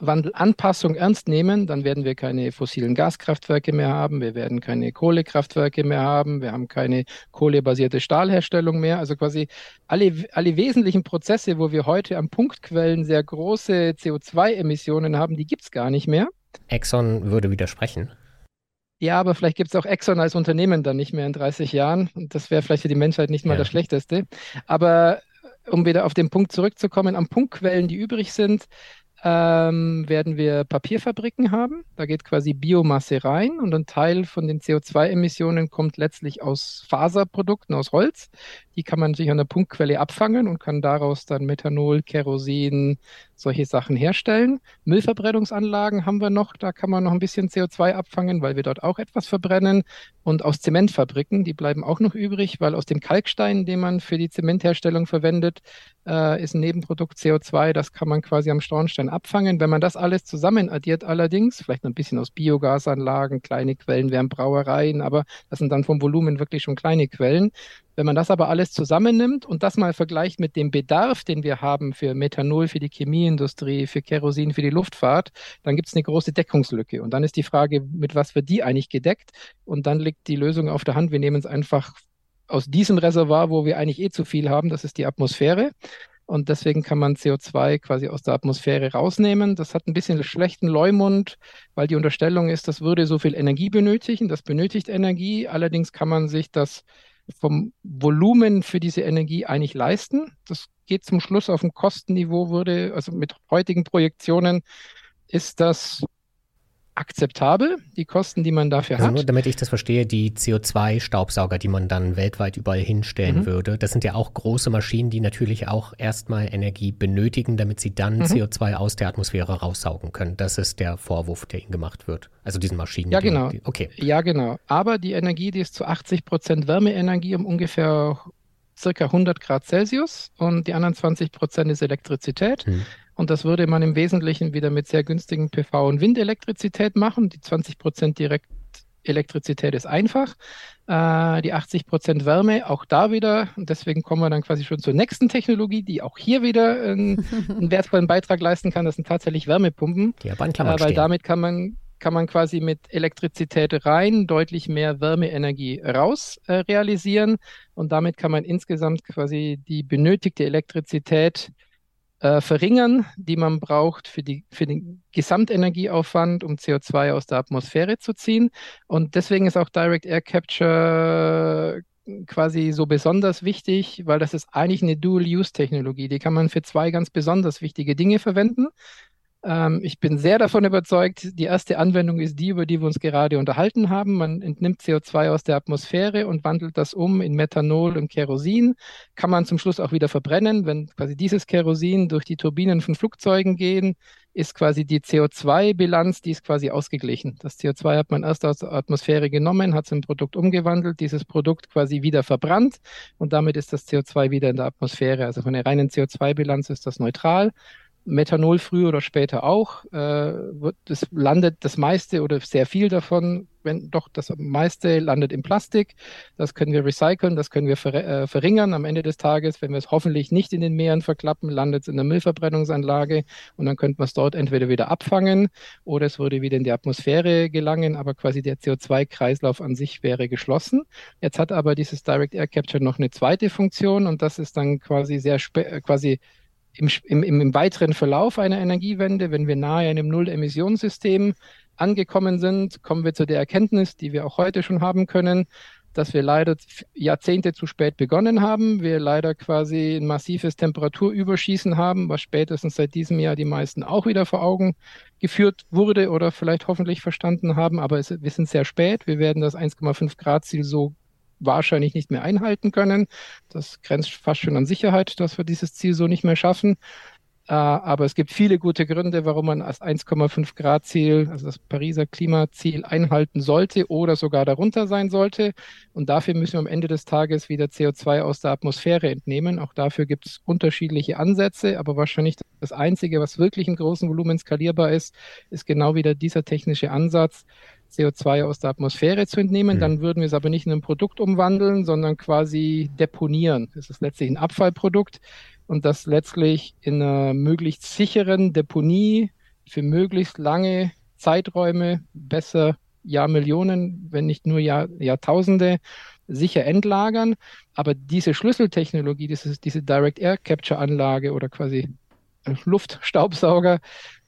Wandelanpassung ernst nehmen, dann werden wir keine fossilen Gaskraftwerke mehr haben, wir werden keine Kohlekraftwerke mehr haben, wir haben keine kohlebasierte Stahlherstellung mehr. Also quasi alle, alle wesentlichen Prozesse, wo wir heute am Punktquellen sehr große CO2-Emissionen haben, die gibt es gar nicht mehr. Exxon würde widersprechen. Ja, aber vielleicht gibt es auch Exxon als Unternehmen dann nicht mehr in 30 Jahren. Und das wäre vielleicht für die Menschheit nicht mal ja. das Schlechteste. Aber um wieder auf den Punkt zurückzukommen, am Punktquellen, die übrig sind, ähm, werden wir Papierfabriken haben. Da geht quasi Biomasse rein und ein Teil von den CO2-Emissionen kommt letztlich aus Faserprodukten, aus Holz. Die kann man sich an der Punktquelle abfangen und kann daraus dann Methanol, Kerosin, solche Sachen herstellen. Müllverbrennungsanlagen haben wir noch, da kann man noch ein bisschen CO2 abfangen, weil wir dort auch etwas verbrennen. Und aus Zementfabriken, die bleiben auch noch übrig, weil aus dem Kalkstein, den man für die Zementherstellung verwendet, äh, ist ein Nebenprodukt CO2, das kann man quasi am Schornstein abfangen. Wenn man das alles zusammen addiert allerdings, vielleicht noch ein bisschen aus Biogasanlagen, kleine Quellen wären Brauereien, aber das sind dann vom Volumen wirklich schon kleine Quellen, wenn man das aber alles zusammennimmt und das mal vergleicht mit dem Bedarf, den wir haben für Methanol, für die Chemieindustrie, für Kerosin, für die Luftfahrt, dann gibt es eine große Deckungslücke. Und dann ist die Frage, mit was wird die eigentlich gedeckt? Und dann liegt die Lösung auf der Hand. Wir nehmen es einfach aus diesem Reservoir, wo wir eigentlich eh zu viel haben, das ist die Atmosphäre. Und deswegen kann man CO2 quasi aus der Atmosphäre rausnehmen. Das hat ein bisschen schlechten Leumund, weil die Unterstellung ist, das würde so viel Energie benötigen. Das benötigt Energie. Allerdings kann man sich das vom Volumen für diese Energie eigentlich leisten. Das geht zum Schluss auf ein Kostenniveau, würde, also mit heutigen Projektionen ist das akzeptabel, die Kosten, die man dafür also hat. Nur damit ich das verstehe, die CO2-Staubsauger, die man dann weltweit überall hinstellen mhm. würde, das sind ja auch große Maschinen, die natürlich auch erstmal Energie benötigen, damit sie dann mhm. CO2 aus der Atmosphäre raussaugen können. Das ist der Vorwurf, der ihnen gemacht wird. Also diesen Maschinen. Ja, genau. Die, okay. Ja, genau. Aber die Energie, die ist zu 80 Prozent Wärmeenergie um ungefähr circa 100 Grad Celsius und die anderen 20 Prozent ist Elektrizität. Hm. Und das würde man im Wesentlichen wieder mit sehr günstigen PV- und Windelektrizität machen. Die 20 Prozent Direktelektrizität ist einfach. Äh, die 80 Prozent Wärme, auch da wieder. Und deswegen kommen wir dann quasi schon zur nächsten Technologie, die auch hier wieder einen, einen wertvollen Beitrag leisten kann. Das sind tatsächlich Wärmepumpen. Die aber in Klammern äh, Weil stehen. damit kann man kann man quasi mit Elektrizität rein deutlich mehr Wärmeenergie raus äh, realisieren und damit kann man insgesamt quasi die benötigte Elektrizität äh, verringern, die man braucht für, die, für den Gesamtenergieaufwand, um CO2 aus der Atmosphäre zu ziehen. Und deswegen ist auch Direct Air Capture quasi so besonders wichtig, weil das ist eigentlich eine Dual-Use-Technologie. Die kann man für zwei ganz besonders wichtige Dinge verwenden. Ähm, ich bin sehr davon überzeugt, die erste Anwendung ist die, über die wir uns gerade unterhalten haben. Man entnimmt CO2 aus der Atmosphäre und wandelt das um in Methanol und Kerosin. Kann man zum Schluss auch wieder verbrennen. Wenn quasi dieses Kerosin durch die Turbinen von Flugzeugen gehen, ist quasi die CO2-Bilanz, die ist quasi ausgeglichen. Das CO2 hat man erst aus der Atmosphäre genommen, hat es in Produkt umgewandelt, dieses Produkt quasi wieder verbrannt und damit ist das CO2 wieder in der Atmosphäre. Also von der reinen CO2-Bilanz ist das neutral. Methanol früher oder später auch. Äh, das landet das meiste oder sehr viel davon, wenn doch das meiste landet im Plastik. Das können wir recyceln, das können wir äh, verringern. Am Ende des Tages, wenn wir es hoffentlich nicht in den Meeren verklappen, landet es in der Müllverbrennungsanlage und dann könnte man es dort entweder wieder abfangen oder es würde wieder in die Atmosphäre gelangen, aber quasi der CO2-Kreislauf an sich wäre geschlossen. Jetzt hat aber dieses Direct Air Capture noch eine zweite Funktion und das ist dann quasi sehr quasi im, im, im weiteren Verlauf einer Energiewende, wenn wir nahe einem Null-Emissionssystem angekommen sind, kommen wir zu der Erkenntnis, die wir auch heute schon haben können, dass wir leider Jahrzehnte zu spät begonnen haben. Wir leider quasi ein massives Temperaturüberschießen haben, was spätestens seit diesem Jahr die meisten auch wieder vor Augen geführt wurde oder vielleicht hoffentlich verstanden haben. Aber es, wir sind sehr spät. Wir werden das 1,5 Grad Ziel so wahrscheinlich nicht mehr einhalten können. Das grenzt fast schon an Sicherheit, dass wir dieses Ziel so nicht mehr schaffen. Äh, aber es gibt viele gute Gründe, warum man das 1,5 Grad Ziel, also das Pariser Klimaziel einhalten sollte oder sogar darunter sein sollte. Und dafür müssen wir am Ende des Tages wieder CO2 aus der Atmosphäre entnehmen. Auch dafür gibt es unterschiedliche Ansätze, aber wahrscheinlich das Einzige, was wirklich in großen Volumen skalierbar ist, ist genau wieder dieser technische Ansatz, CO2 aus der Atmosphäre zu entnehmen. Mhm. Dann würden wir es aber nicht in ein Produkt umwandeln, sondern quasi deponieren. Es ist letztlich ein Abfallprodukt und das letztlich in einer möglichst sicheren Deponie für möglichst lange Zeiträume, besser Jahrmillionen, wenn nicht nur Jahr, Jahrtausende, sicher entlagern. Aber diese Schlüsseltechnologie, dieses, diese Direct Air Capture Anlage oder quasi Luftstaubsauger,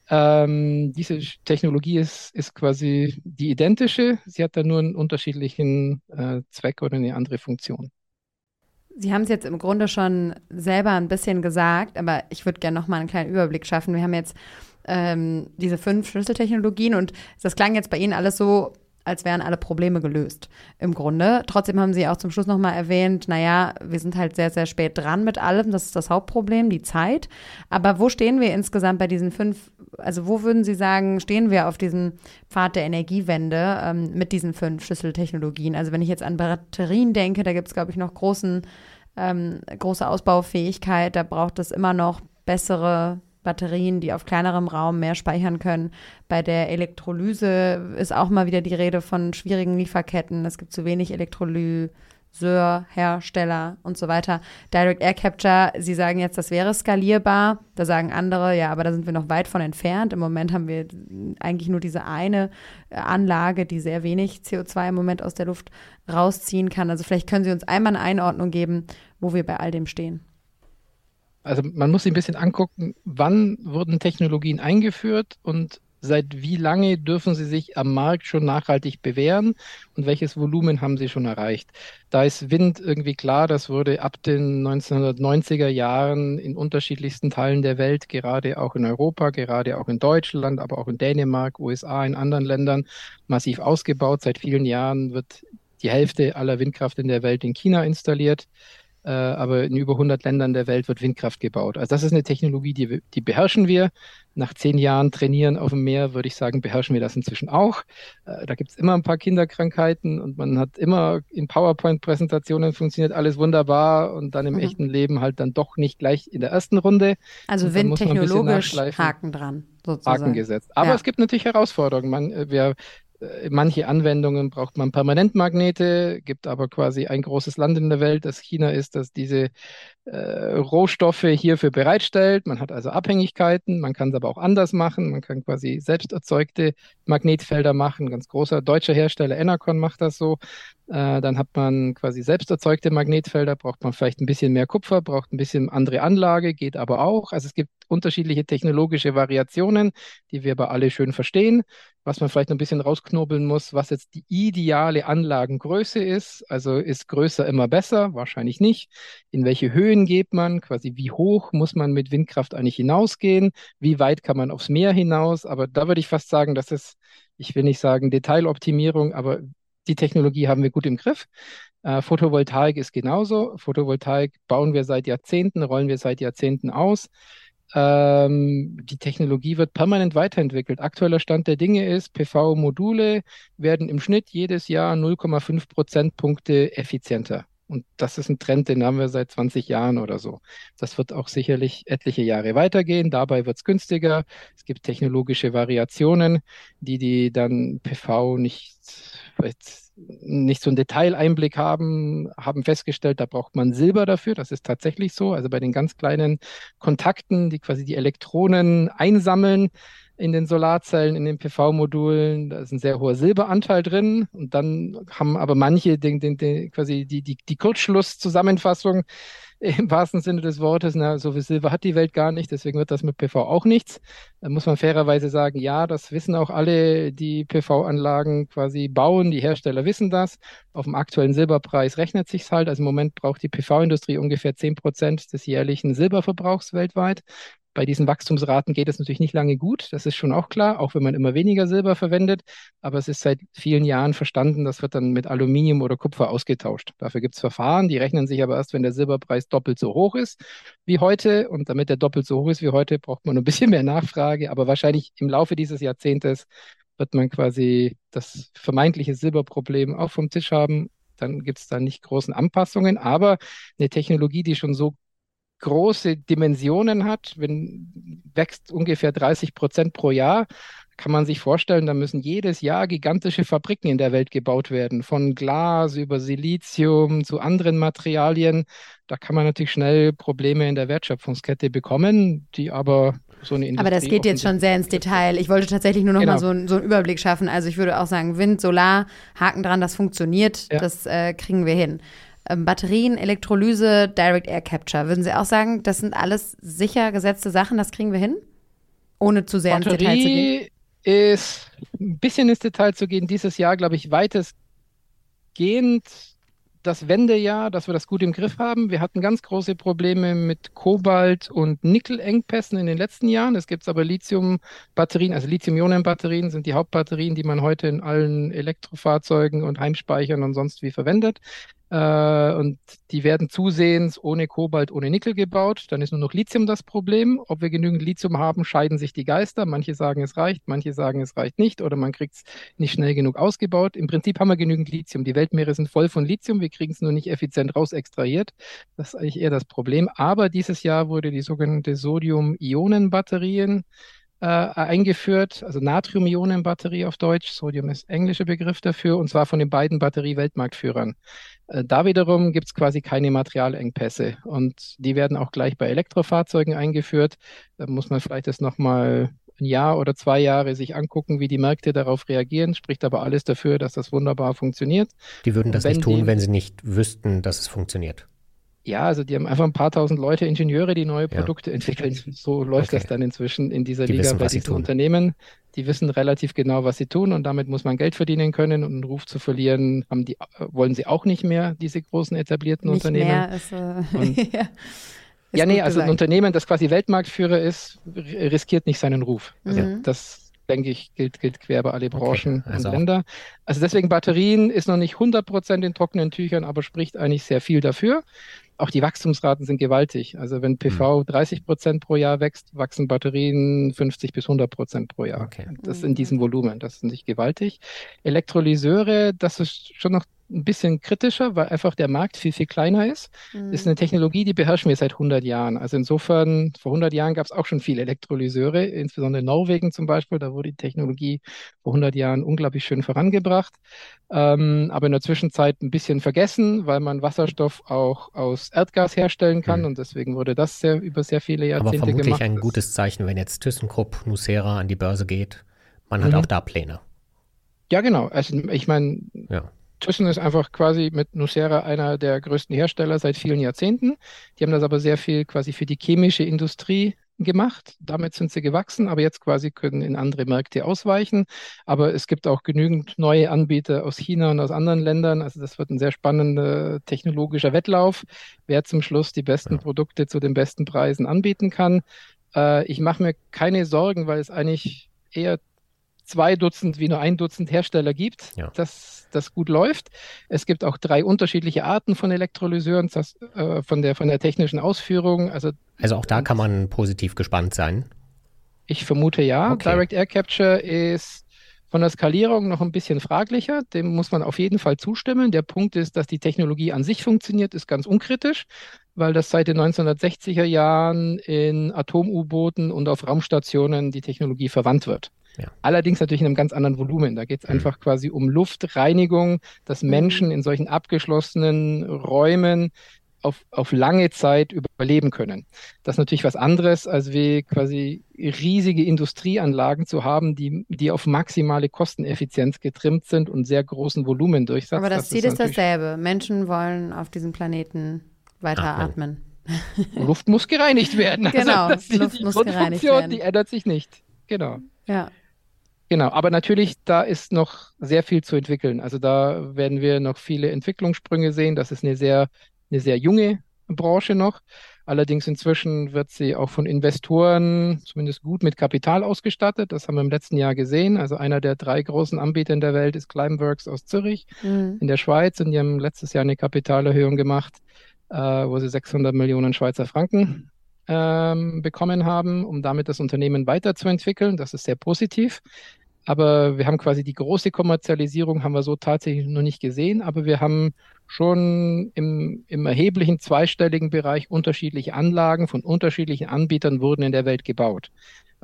ähm, diese Technologie ist, ist quasi die identische. Sie hat dann nur einen unterschiedlichen äh, Zweck oder eine andere Funktion. Sie haben es jetzt im Grunde schon selber ein bisschen gesagt, aber ich würde gerne noch mal einen kleinen Überblick schaffen. Wir haben jetzt ähm, diese fünf Schlüsseltechnologien und das klang jetzt bei Ihnen alles so als wären alle Probleme gelöst im Grunde. Trotzdem haben Sie auch zum Schluss nochmal erwähnt, naja, wir sind halt sehr, sehr spät dran mit allem. Das ist das Hauptproblem, die Zeit. Aber wo stehen wir insgesamt bei diesen fünf, also wo würden Sie sagen, stehen wir auf diesem Pfad der Energiewende ähm, mit diesen fünf Schlüsseltechnologien? Also wenn ich jetzt an Batterien denke, da gibt es, glaube ich, noch großen, ähm, große Ausbaufähigkeit. Da braucht es immer noch bessere Batterien, die auf kleinerem Raum mehr speichern können. Bei der Elektrolyse ist auch mal wieder die Rede von schwierigen Lieferketten. Es gibt zu wenig Elektrolyseurhersteller und so weiter. Direct Air Capture, Sie sagen jetzt, das wäre skalierbar. Da sagen andere, ja, aber da sind wir noch weit von entfernt. Im Moment haben wir eigentlich nur diese eine Anlage, die sehr wenig CO2 im Moment aus der Luft rausziehen kann. Also vielleicht können Sie uns einmal eine Einordnung geben, wo wir bei all dem stehen. Also man muss sich ein bisschen angucken, wann wurden Technologien eingeführt und seit wie lange dürfen sie sich am Markt schon nachhaltig bewähren und welches Volumen haben sie schon erreicht. Da ist Wind irgendwie klar, das wurde ab den 1990er Jahren in unterschiedlichsten Teilen der Welt, gerade auch in Europa, gerade auch in Deutschland, aber auch in Dänemark, USA, in anderen Ländern massiv ausgebaut. Seit vielen Jahren wird die Hälfte aller Windkraft in der Welt in China installiert. Äh, aber in über 100 Ländern der Welt wird Windkraft gebaut. Also das ist eine Technologie, die, die beherrschen wir. Nach zehn Jahren Trainieren auf dem Meer würde ich sagen, beherrschen wir das inzwischen auch. Äh, da gibt es immer ein paar Kinderkrankheiten und man hat immer in PowerPoint-Präsentationen funktioniert alles wunderbar und dann im mhm. echten Leben halt dann doch nicht gleich in der ersten Runde. Also windtechnologisch Haken dran. Sozusagen. Haken gesetzt. Aber ja. es gibt natürlich Herausforderungen. Man, äh, wir manche Anwendungen braucht man Permanentmagnete, gibt aber quasi ein großes Land in der Welt, das China ist, das diese äh, Rohstoffe hierfür bereitstellt. Man hat also Abhängigkeiten, man kann es aber auch anders machen. Man kann quasi selbst erzeugte Magnetfelder machen. Ganz großer deutscher Hersteller Enercon macht das so. Äh, dann hat man quasi selbst erzeugte Magnetfelder, braucht man vielleicht ein bisschen mehr Kupfer, braucht ein bisschen andere Anlage, geht aber auch. Also es gibt unterschiedliche technologische Variationen, die wir aber alle schön verstehen. Was man vielleicht noch ein bisschen rausknobeln muss, was jetzt die ideale Anlagengröße ist. Also ist größer immer besser? Wahrscheinlich nicht. In welche Höhen geht man? Quasi wie hoch muss man mit Windkraft eigentlich hinausgehen? Wie weit kann man aufs Meer hinaus? Aber da würde ich fast sagen, das ist, ich will nicht sagen Detailoptimierung, aber die Technologie haben wir gut im Griff. Äh, Photovoltaik ist genauso. Photovoltaik bauen wir seit Jahrzehnten, rollen wir seit Jahrzehnten aus. Ähm, die Technologie wird permanent weiterentwickelt. Aktueller Stand der Dinge ist, PV-Module werden im Schnitt jedes Jahr 0,5 Prozentpunkte effizienter. Und das ist ein Trend, den haben wir seit 20 Jahren oder so. Das wird auch sicherlich etliche Jahre weitergehen. Dabei wird es günstiger. Es gibt technologische Variationen, die die dann PV nicht nicht so einen Detaileinblick haben, haben festgestellt, da braucht man Silber dafür. Das ist tatsächlich so. Also bei den ganz kleinen Kontakten, die quasi die Elektronen einsammeln in den Solarzellen, in den PV-Modulen, da ist ein sehr hoher Silberanteil drin. Und dann haben aber manche den, den, den, quasi die, die, die Kurzschlusszusammenfassung im wahrsten Sinne des Wortes, na, so viel Silber hat die Welt gar nicht, deswegen wird das mit PV auch nichts. Da muss man fairerweise sagen, ja, das wissen auch alle, die PV-Anlagen quasi bauen, die Hersteller wissen das. Auf dem aktuellen Silberpreis rechnet sich halt. Also im Moment braucht die PV-Industrie ungefähr 10 Prozent des jährlichen Silberverbrauchs weltweit. Bei diesen Wachstumsraten geht es natürlich nicht lange gut, das ist schon auch klar, auch wenn man immer weniger Silber verwendet. Aber es ist seit vielen Jahren verstanden, das wird dann mit Aluminium oder Kupfer ausgetauscht. Dafür gibt es Verfahren, die rechnen sich aber erst, wenn der Silberpreis doppelt so hoch ist wie heute. Und damit der doppelt so hoch ist wie heute, braucht man ein bisschen mehr Nachfrage. Aber wahrscheinlich im Laufe dieses Jahrzehntes wird man quasi das vermeintliche Silberproblem auch vom Tisch haben. Dann gibt es da nicht großen Anpassungen, aber eine Technologie, die schon so große Dimensionen hat, wenn wächst ungefähr 30 Prozent pro Jahr, kann man sich vorstellen, da müssen jedes Jahr gigantische Fabriken in der Welt gebaut werden, von Glas über Silizium zu anderen Materialien. Da kann man natürlich schnell Probleme in der Wertschöpfungskette bekommen, die aber so eine Industrie Aber das geht jetzt schon sehr ins Detail. Ich wollte tatsächlich nur noch genau. mal so, so, einen Überblick schaffen. Also ich würde auch sagen, Wind, Solar, Haken dran, das funktioniert, ja. das äh, kriegen wir hin Batterien, Elektrolyse, Direct Air Capture. Würden Sie auch sagen, das sind alles sicher gesetzte Sachen, das kriegen wir hin? Ohne zu sehr Batterie ins Detail zu gehen? ist ein bisschen ins Detail zu gehen. Dieses Jahr, glaube ich, weitestgehend das Wendejahr, dass wir das gut im Griff haben. Wir hatten ganz große Probleme mit Kobalt- und Nickelengpässen in den letzten Jahren. Es gibt aber Lithium-Batterien, also Lithium-Ionen-Batterien sind die Hauptbatterien, die man heute in allen Elektrofahrzeugen und Heimspeichern und sonst wie verwendet. Äh, und die werden zusehends ohne Kobalt, ohne Nickel gebaut. Dann ist nur noch Lithium das Problem. Ob wir genügend Lithium haben, scheiden sich die Geister. Manche sagen, es reicht, manche sagen, es reicht nicht oder man kriegt es nicht schnell genug ausgebaut. Im Prinzip haben wir genügend Lithium. Die Weltmeere sind voll von Lithium. Wir kriegen es nur nicht effizient raus extrahiert. Das ist eigentlich eher das Problem. Aber dieses Jahr wurde die sogenannte Sodium-Ionen-Batterien äh, eingeführt, also Natrium-Ionen-Batterie auf Deutsch. Sodium ist englischer Begriff dafür, und zwar von den beiden Batterie-Weltmarktführern. Äh, da wiederum gibt es quasi keine Materialengpässe und die werden auch gleich bei Elektrofahrzeugen eingeführt. Da muss man vielleicht das nochmal ein Jahr oder zwei Jahre sich angucken, wie die Märkte darauf reagieren, spricht aber alles dafür, dass das wunderbar funktioniert. Die würden das nicht tun, die, wenn sie nicht wüssten, dass es funktioniert. Ja, also die haben einfach ein paar tausend Leute, Ingenieure, die neue Produkte ja. entwickeln. So läuft okay. das dann inzwischen in dieser die Liga wissen, bei diesen Unternehmen. Die wissen relativ genau, was sie tun und damit muss man Geld verdienen können und einen Ruf zu verlieren, haben die, wollen sie auch nicht mehr, diese großen etablierten nicht Unternehmen. Mehr ist, äh, ja. ja, nee, also ein Unternehmen, das quasi Weltmarktführer ist, riskiert nicht seinen Ruf. Also mhm. das denke ich, gilt, gilt quer bei alle Branchen okay, also und Länder. Also deswegen Batterien ist noch nicht 100% in trockenen Tüchern, aber spricht eigentlich sehr viel dafür. Auch die Wachstumsraten sind gewaltig. Also wenn PV 30 mhm. Prozent pro Jahr wächst, wachsen Batterien 50 bis 100 Prozent pro Jahr. Okay. Das in diesem Volumen, das ist nicht gewaltig. Elektrolyseure, das ist schon noch ein bisschen kritischer, weil einfach der Markt viel, viel kleiner ist. Mhm. Ist eine Technologie, die beherrschen wir seit 100 Jahren. Also insofern, vor 100 Jahren gab es auch schon viele Elektrolyseure, insbesondere in Norwegen zum Beispiel. Da wurde die Technologie vor 100 Jahren unglaublich schön vorangebracht. Ähm, aber in der Zwischenzeit ein bisschen vergessen, weil man Wasserstoff auch aus Erdgas herstellen kann. Mhm. Und deswegen wurde das sehr, über sehr viele Jahrzehnte gemacht. Aber vermutlich gemacht. ein gutes Zeichen, wenn jetzt ThyssenKrupp, Nucera an die Börse geht. Man hat mhm. auch da Pläne. Ja, genau. Also ich meine, ja. Thyssen ist einfach quasi mit Nucera einer der größten Hersteller seit vielen Jahrzehnten. Die haben das aber sehr viel quasi für die chemische Industrie gemacht. Damit sind sie gewachsen, aber jetzt quasi können in andere Märkte ausweichen. Aber es gibt auch genügend neue Anbieter aus China und aus anderen Ländern. Also das wird ein sehr spannender technologischer Wettlauf, wer zum Schluss die besten Produkte zu den besten Preisen anbieten kann. Äh, ich mache mir keine Sorgen, weil es eigentlich eher zwei Dutzend wie nur ein Dutzend Hersteller gibt, ja. dass das gut läuft. Es gibt auch drei unterschiedliche Arten von Elektrolyseuren das, äh, von, der, von der technischen Ausführung. Also, also auch da kann man positiv gespannt sein. Ich vermute ja. Okay. Direct Air Capture ist von der Skalierung noch ein bisschen fraglicher. Dem muss man auf jeden Fall zustimmen. Der Punkt ist, dass die Technologie an sich funktioniert, ist ganz unkritisch, weil das seit den 1960er Jahren in Atom-U-Booten und auf Raumstationen die Technologie verwandt wird. Ja. Allerdings natürlich in einem ganz anderen Volumen. Da geht es mhm. einfach quasi um Luftreinigung, dass mhm. Menschen in solchen abgeschlossenen Räumen auf, auf lange Zeit überleben können. Das ist natürlich was anderes, als wie quasi riesige Industrieanlagen zu haben, die, die auf maximale Kosteneffizienz getrimmt sind und sehr großen Volumen durchsetzen. Aber das, das Ziel ist, ist dasselbe. Menschen wollen auf diesem Planeten weiter atmen. atmen. Luft muss gereinigt werden. Also genau, also die, Luft die muss gereinigt werden. Die ändert sich nicht. Genau. Ja. Genau, aber natürlich, da ist noch sehr viel zu entwickeln. Also da werden wir noch viele Entwicklungssprünge sehen. Das ist eine sehr, eine sehr junge Branche noch. Allerdings inzwischen wird sie auch von Investoren zumindest gut mit Kapital ausgestattet. Das haben wir im letzten Jahr gesehen. Also einer der drei großen Anbieter in der Welt ist Climeworks aus Zürich mhm. in der Schweiz und die haben letztes Jahr eine Kapitalerhöhung gemacht, äh, wo sie 600 Millionen Schweizer Franken ähm, bekommen haben, um damit das Unternehmen weiterzuentwickeln. Das ist sehr positiv. Aber wir haben quasi die große Kommerzialisierung haben wir so tatsächlich noch nicht gesehen, aber wir haben schon im, im erheblichen zweistelligen Bereich unterschiedliche Anlagen von unterschiedlichen Anbietern wurden in der Welt gebaut.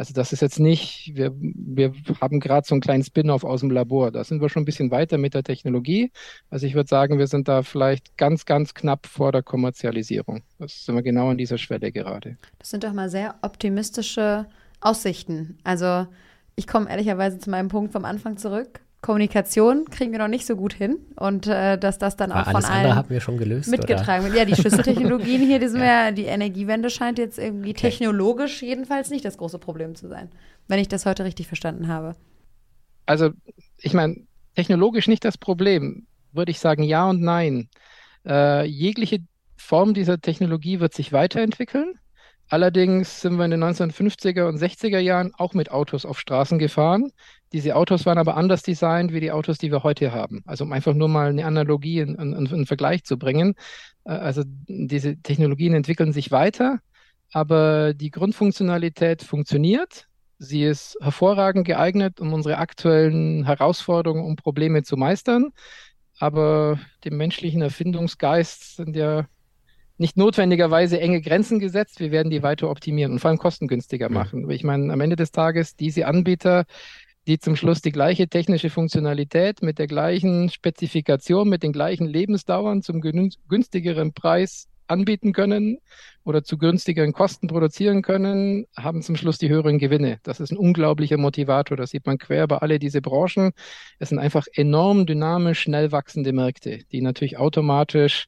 Also das ist jetzt nicht, wir, wir haben gerade so einen kleinen Spin-off aus dem Labor. Da sind wir schon ein bisschen weiter mit der Technologie. Also ich würde sagen, wir sind da vielleicht ganz, ganz knapp vor der Kommerzialisierung. Das sind wir genau an dieser Schwelle gerade. Das sind doch mal sehr optimistische Aussichten. Also ich komme ehrlicherweise zu meinem Punkt vom Anfang zurück. Kommunikation kriegen wir noch nicht so gut hin und äh, dass das dann auch von allen haben wir schon gelöst, mitgetragen wird. Ja, die Schlüsseltechnologien hier, die, sind ja. ja. die Energiewende scheint jetzt irgendwie okay. technologisch jedenfalls nicht das große Problem zu sein, wenn ich das heute richtig verstanden habe. Also ich meine, technologisch nicht das Problem, würde ich sagen ja und nein. Äh, jegliche Form dieser Technologie wird sich weiterentwickeln. Allerdings sind wir in den 1950er und 60er Jahren auch mit Autos auf Straßen gefahren. Diese Autos waren aber anders designt wie die Autos, die wir heute haben. Also um einfach nur mal eine Analogie, in, in Vergleich zu bringen. Äh, also diese Technologien entwickeln sich weiter, aber die Grundfunktionalität funktioniert. Sie ist hervorragend geeignet, um unsere aktuellen Herausforderungen und Probleme zu meistern. Aber dem menschlichen Erfindungsgeist sind ja nicht notwendigerweise enge Grenzen gesetzt. Wir werden die weiter optimieren und vor allem kostengünstiger machen. Ich meine, am Ende des Tages, diese Anbieter, die zum Schluss die gleiche technische Funktionalität mit der gleichen Spezifikation, mit den gleichen Lebensdauern zum günstigeren Preis anbieten können oder zu günstigeren Kosten produzieren können, haben zum Schluss die höheren Gewinne. Das ist ein unglaublicher Motivator. Das sieht man quer bei alle diese Branchen. Es sind einfach enorm dynamisch, schnell wachsende Märkte, die natürlich automatisch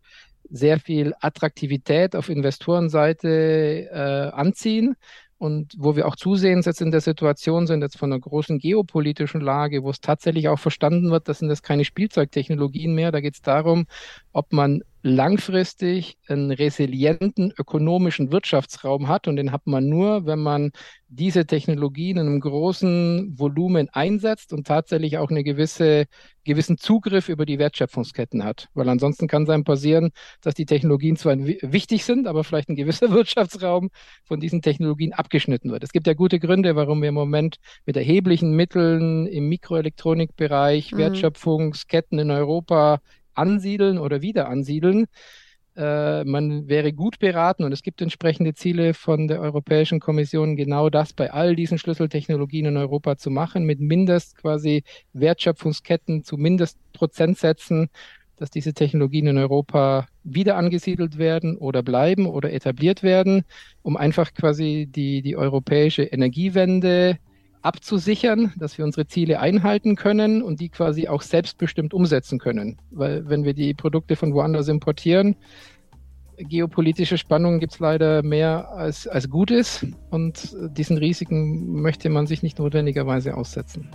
sehr viel Attraktivität auf Investorenseite äh, anziehen und wo wir auch zusehends jetzt in der Situation sind, jetzt von einer großen geopolitischen Lage, wo es tatsächlich auch verstanden wird, das sind das keine Spielzeugtechnologien mehr. Da geht es darum, ob man langfristig einen resilienten ökonomischen Wirtschaftsraum hat. Und den hat man nur, wenn man diese Technologien in einem großen Volumen einsetzt und tatsächlich auch einen gewisse, gewissen Zugriff über die Wertschöpfungsketten hat. Weil ansonsten kann es einem passieren, dass die Technologien zwar wichtig sind, aber vielleicht ein gewisser Wirtschaftsraum von diesen Technologien abgeschnitten wird. Es gibt ja gute Gründe, warum wir im Moment mit erheblichen Mitteln im Mikroelektronikbereich, mhm. Wertschöpfungsketten in Europa ansiedeln oder wieder ansiedeln. Äh, man wäre gut beraten und es gibt entsprechende Ziele von der Europäischen Kommission, genau das bei all diesen Schlüsseltechnologien in Europa zu machen, mit mindest quasi Wertschöpfungsketten zu Mindestprozentsätzen, dass diese Technologien in Europa wieder angesiedelt werden oder bleiben oder etabliert werden, um einfach quasi die, die europäische Energiewende abzusichern, dass wir unsere Ziele einhalten können und die quasi auch selbstbestimmt umsetzen können. Weil wenn wir die Produkte von woanders importieren, geopolitische Spannungen gibt es leider mehr als, als gut ist und diesen Risiken möchte man sich nicht notwendigerweise aussetzen.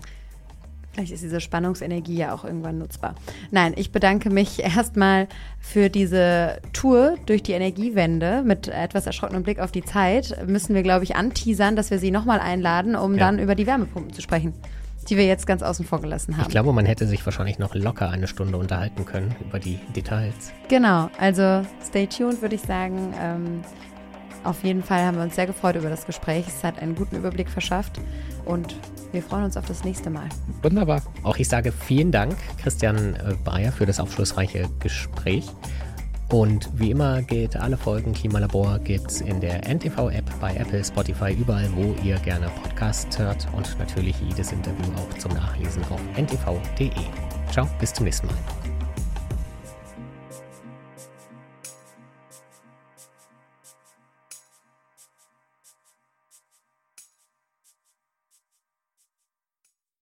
Vielleicht ist diese Spannungsenergie ja auch irgendwann nutzbar. Nein, ich bedanke mich erstmal für diese Tour durch die Energiewende mit etwas erschrockenem Blick auf die Zeit. Müssen wir, glaube ich, anteasern, dass wir Sie nochmal einladen, um ja. dann über die Wärmepumpen zu sprechen, die wir jetzt ganz außen vor gelassen haben. Ich glaube, man hätte sich wahrscheinlich noch locker eine Stunde unterhalten können über die Details. Genau, also stay tuned, würde ich sagen. Ähm, auf jeden Fall haben wir uns sehr gefreut über das Gespräch. Es hat einen guten Überblick verschafft und wir freuen uns auf das nächste Mal. Wunderbar. Auch ich sage vielen Dank, Christian äh, Bayer, für das aufschlussreiche Gespräch. Und wie immer gilt, alle Folgen Klimalabor gibt es in der NTV-App bei Apple, Spotify, überall, wo ihr gerne Podcasts hört. Und natürlich jedes Interview auch zum Nachlesen auf ntv.de. Ciao, bis zum nächsten Mal.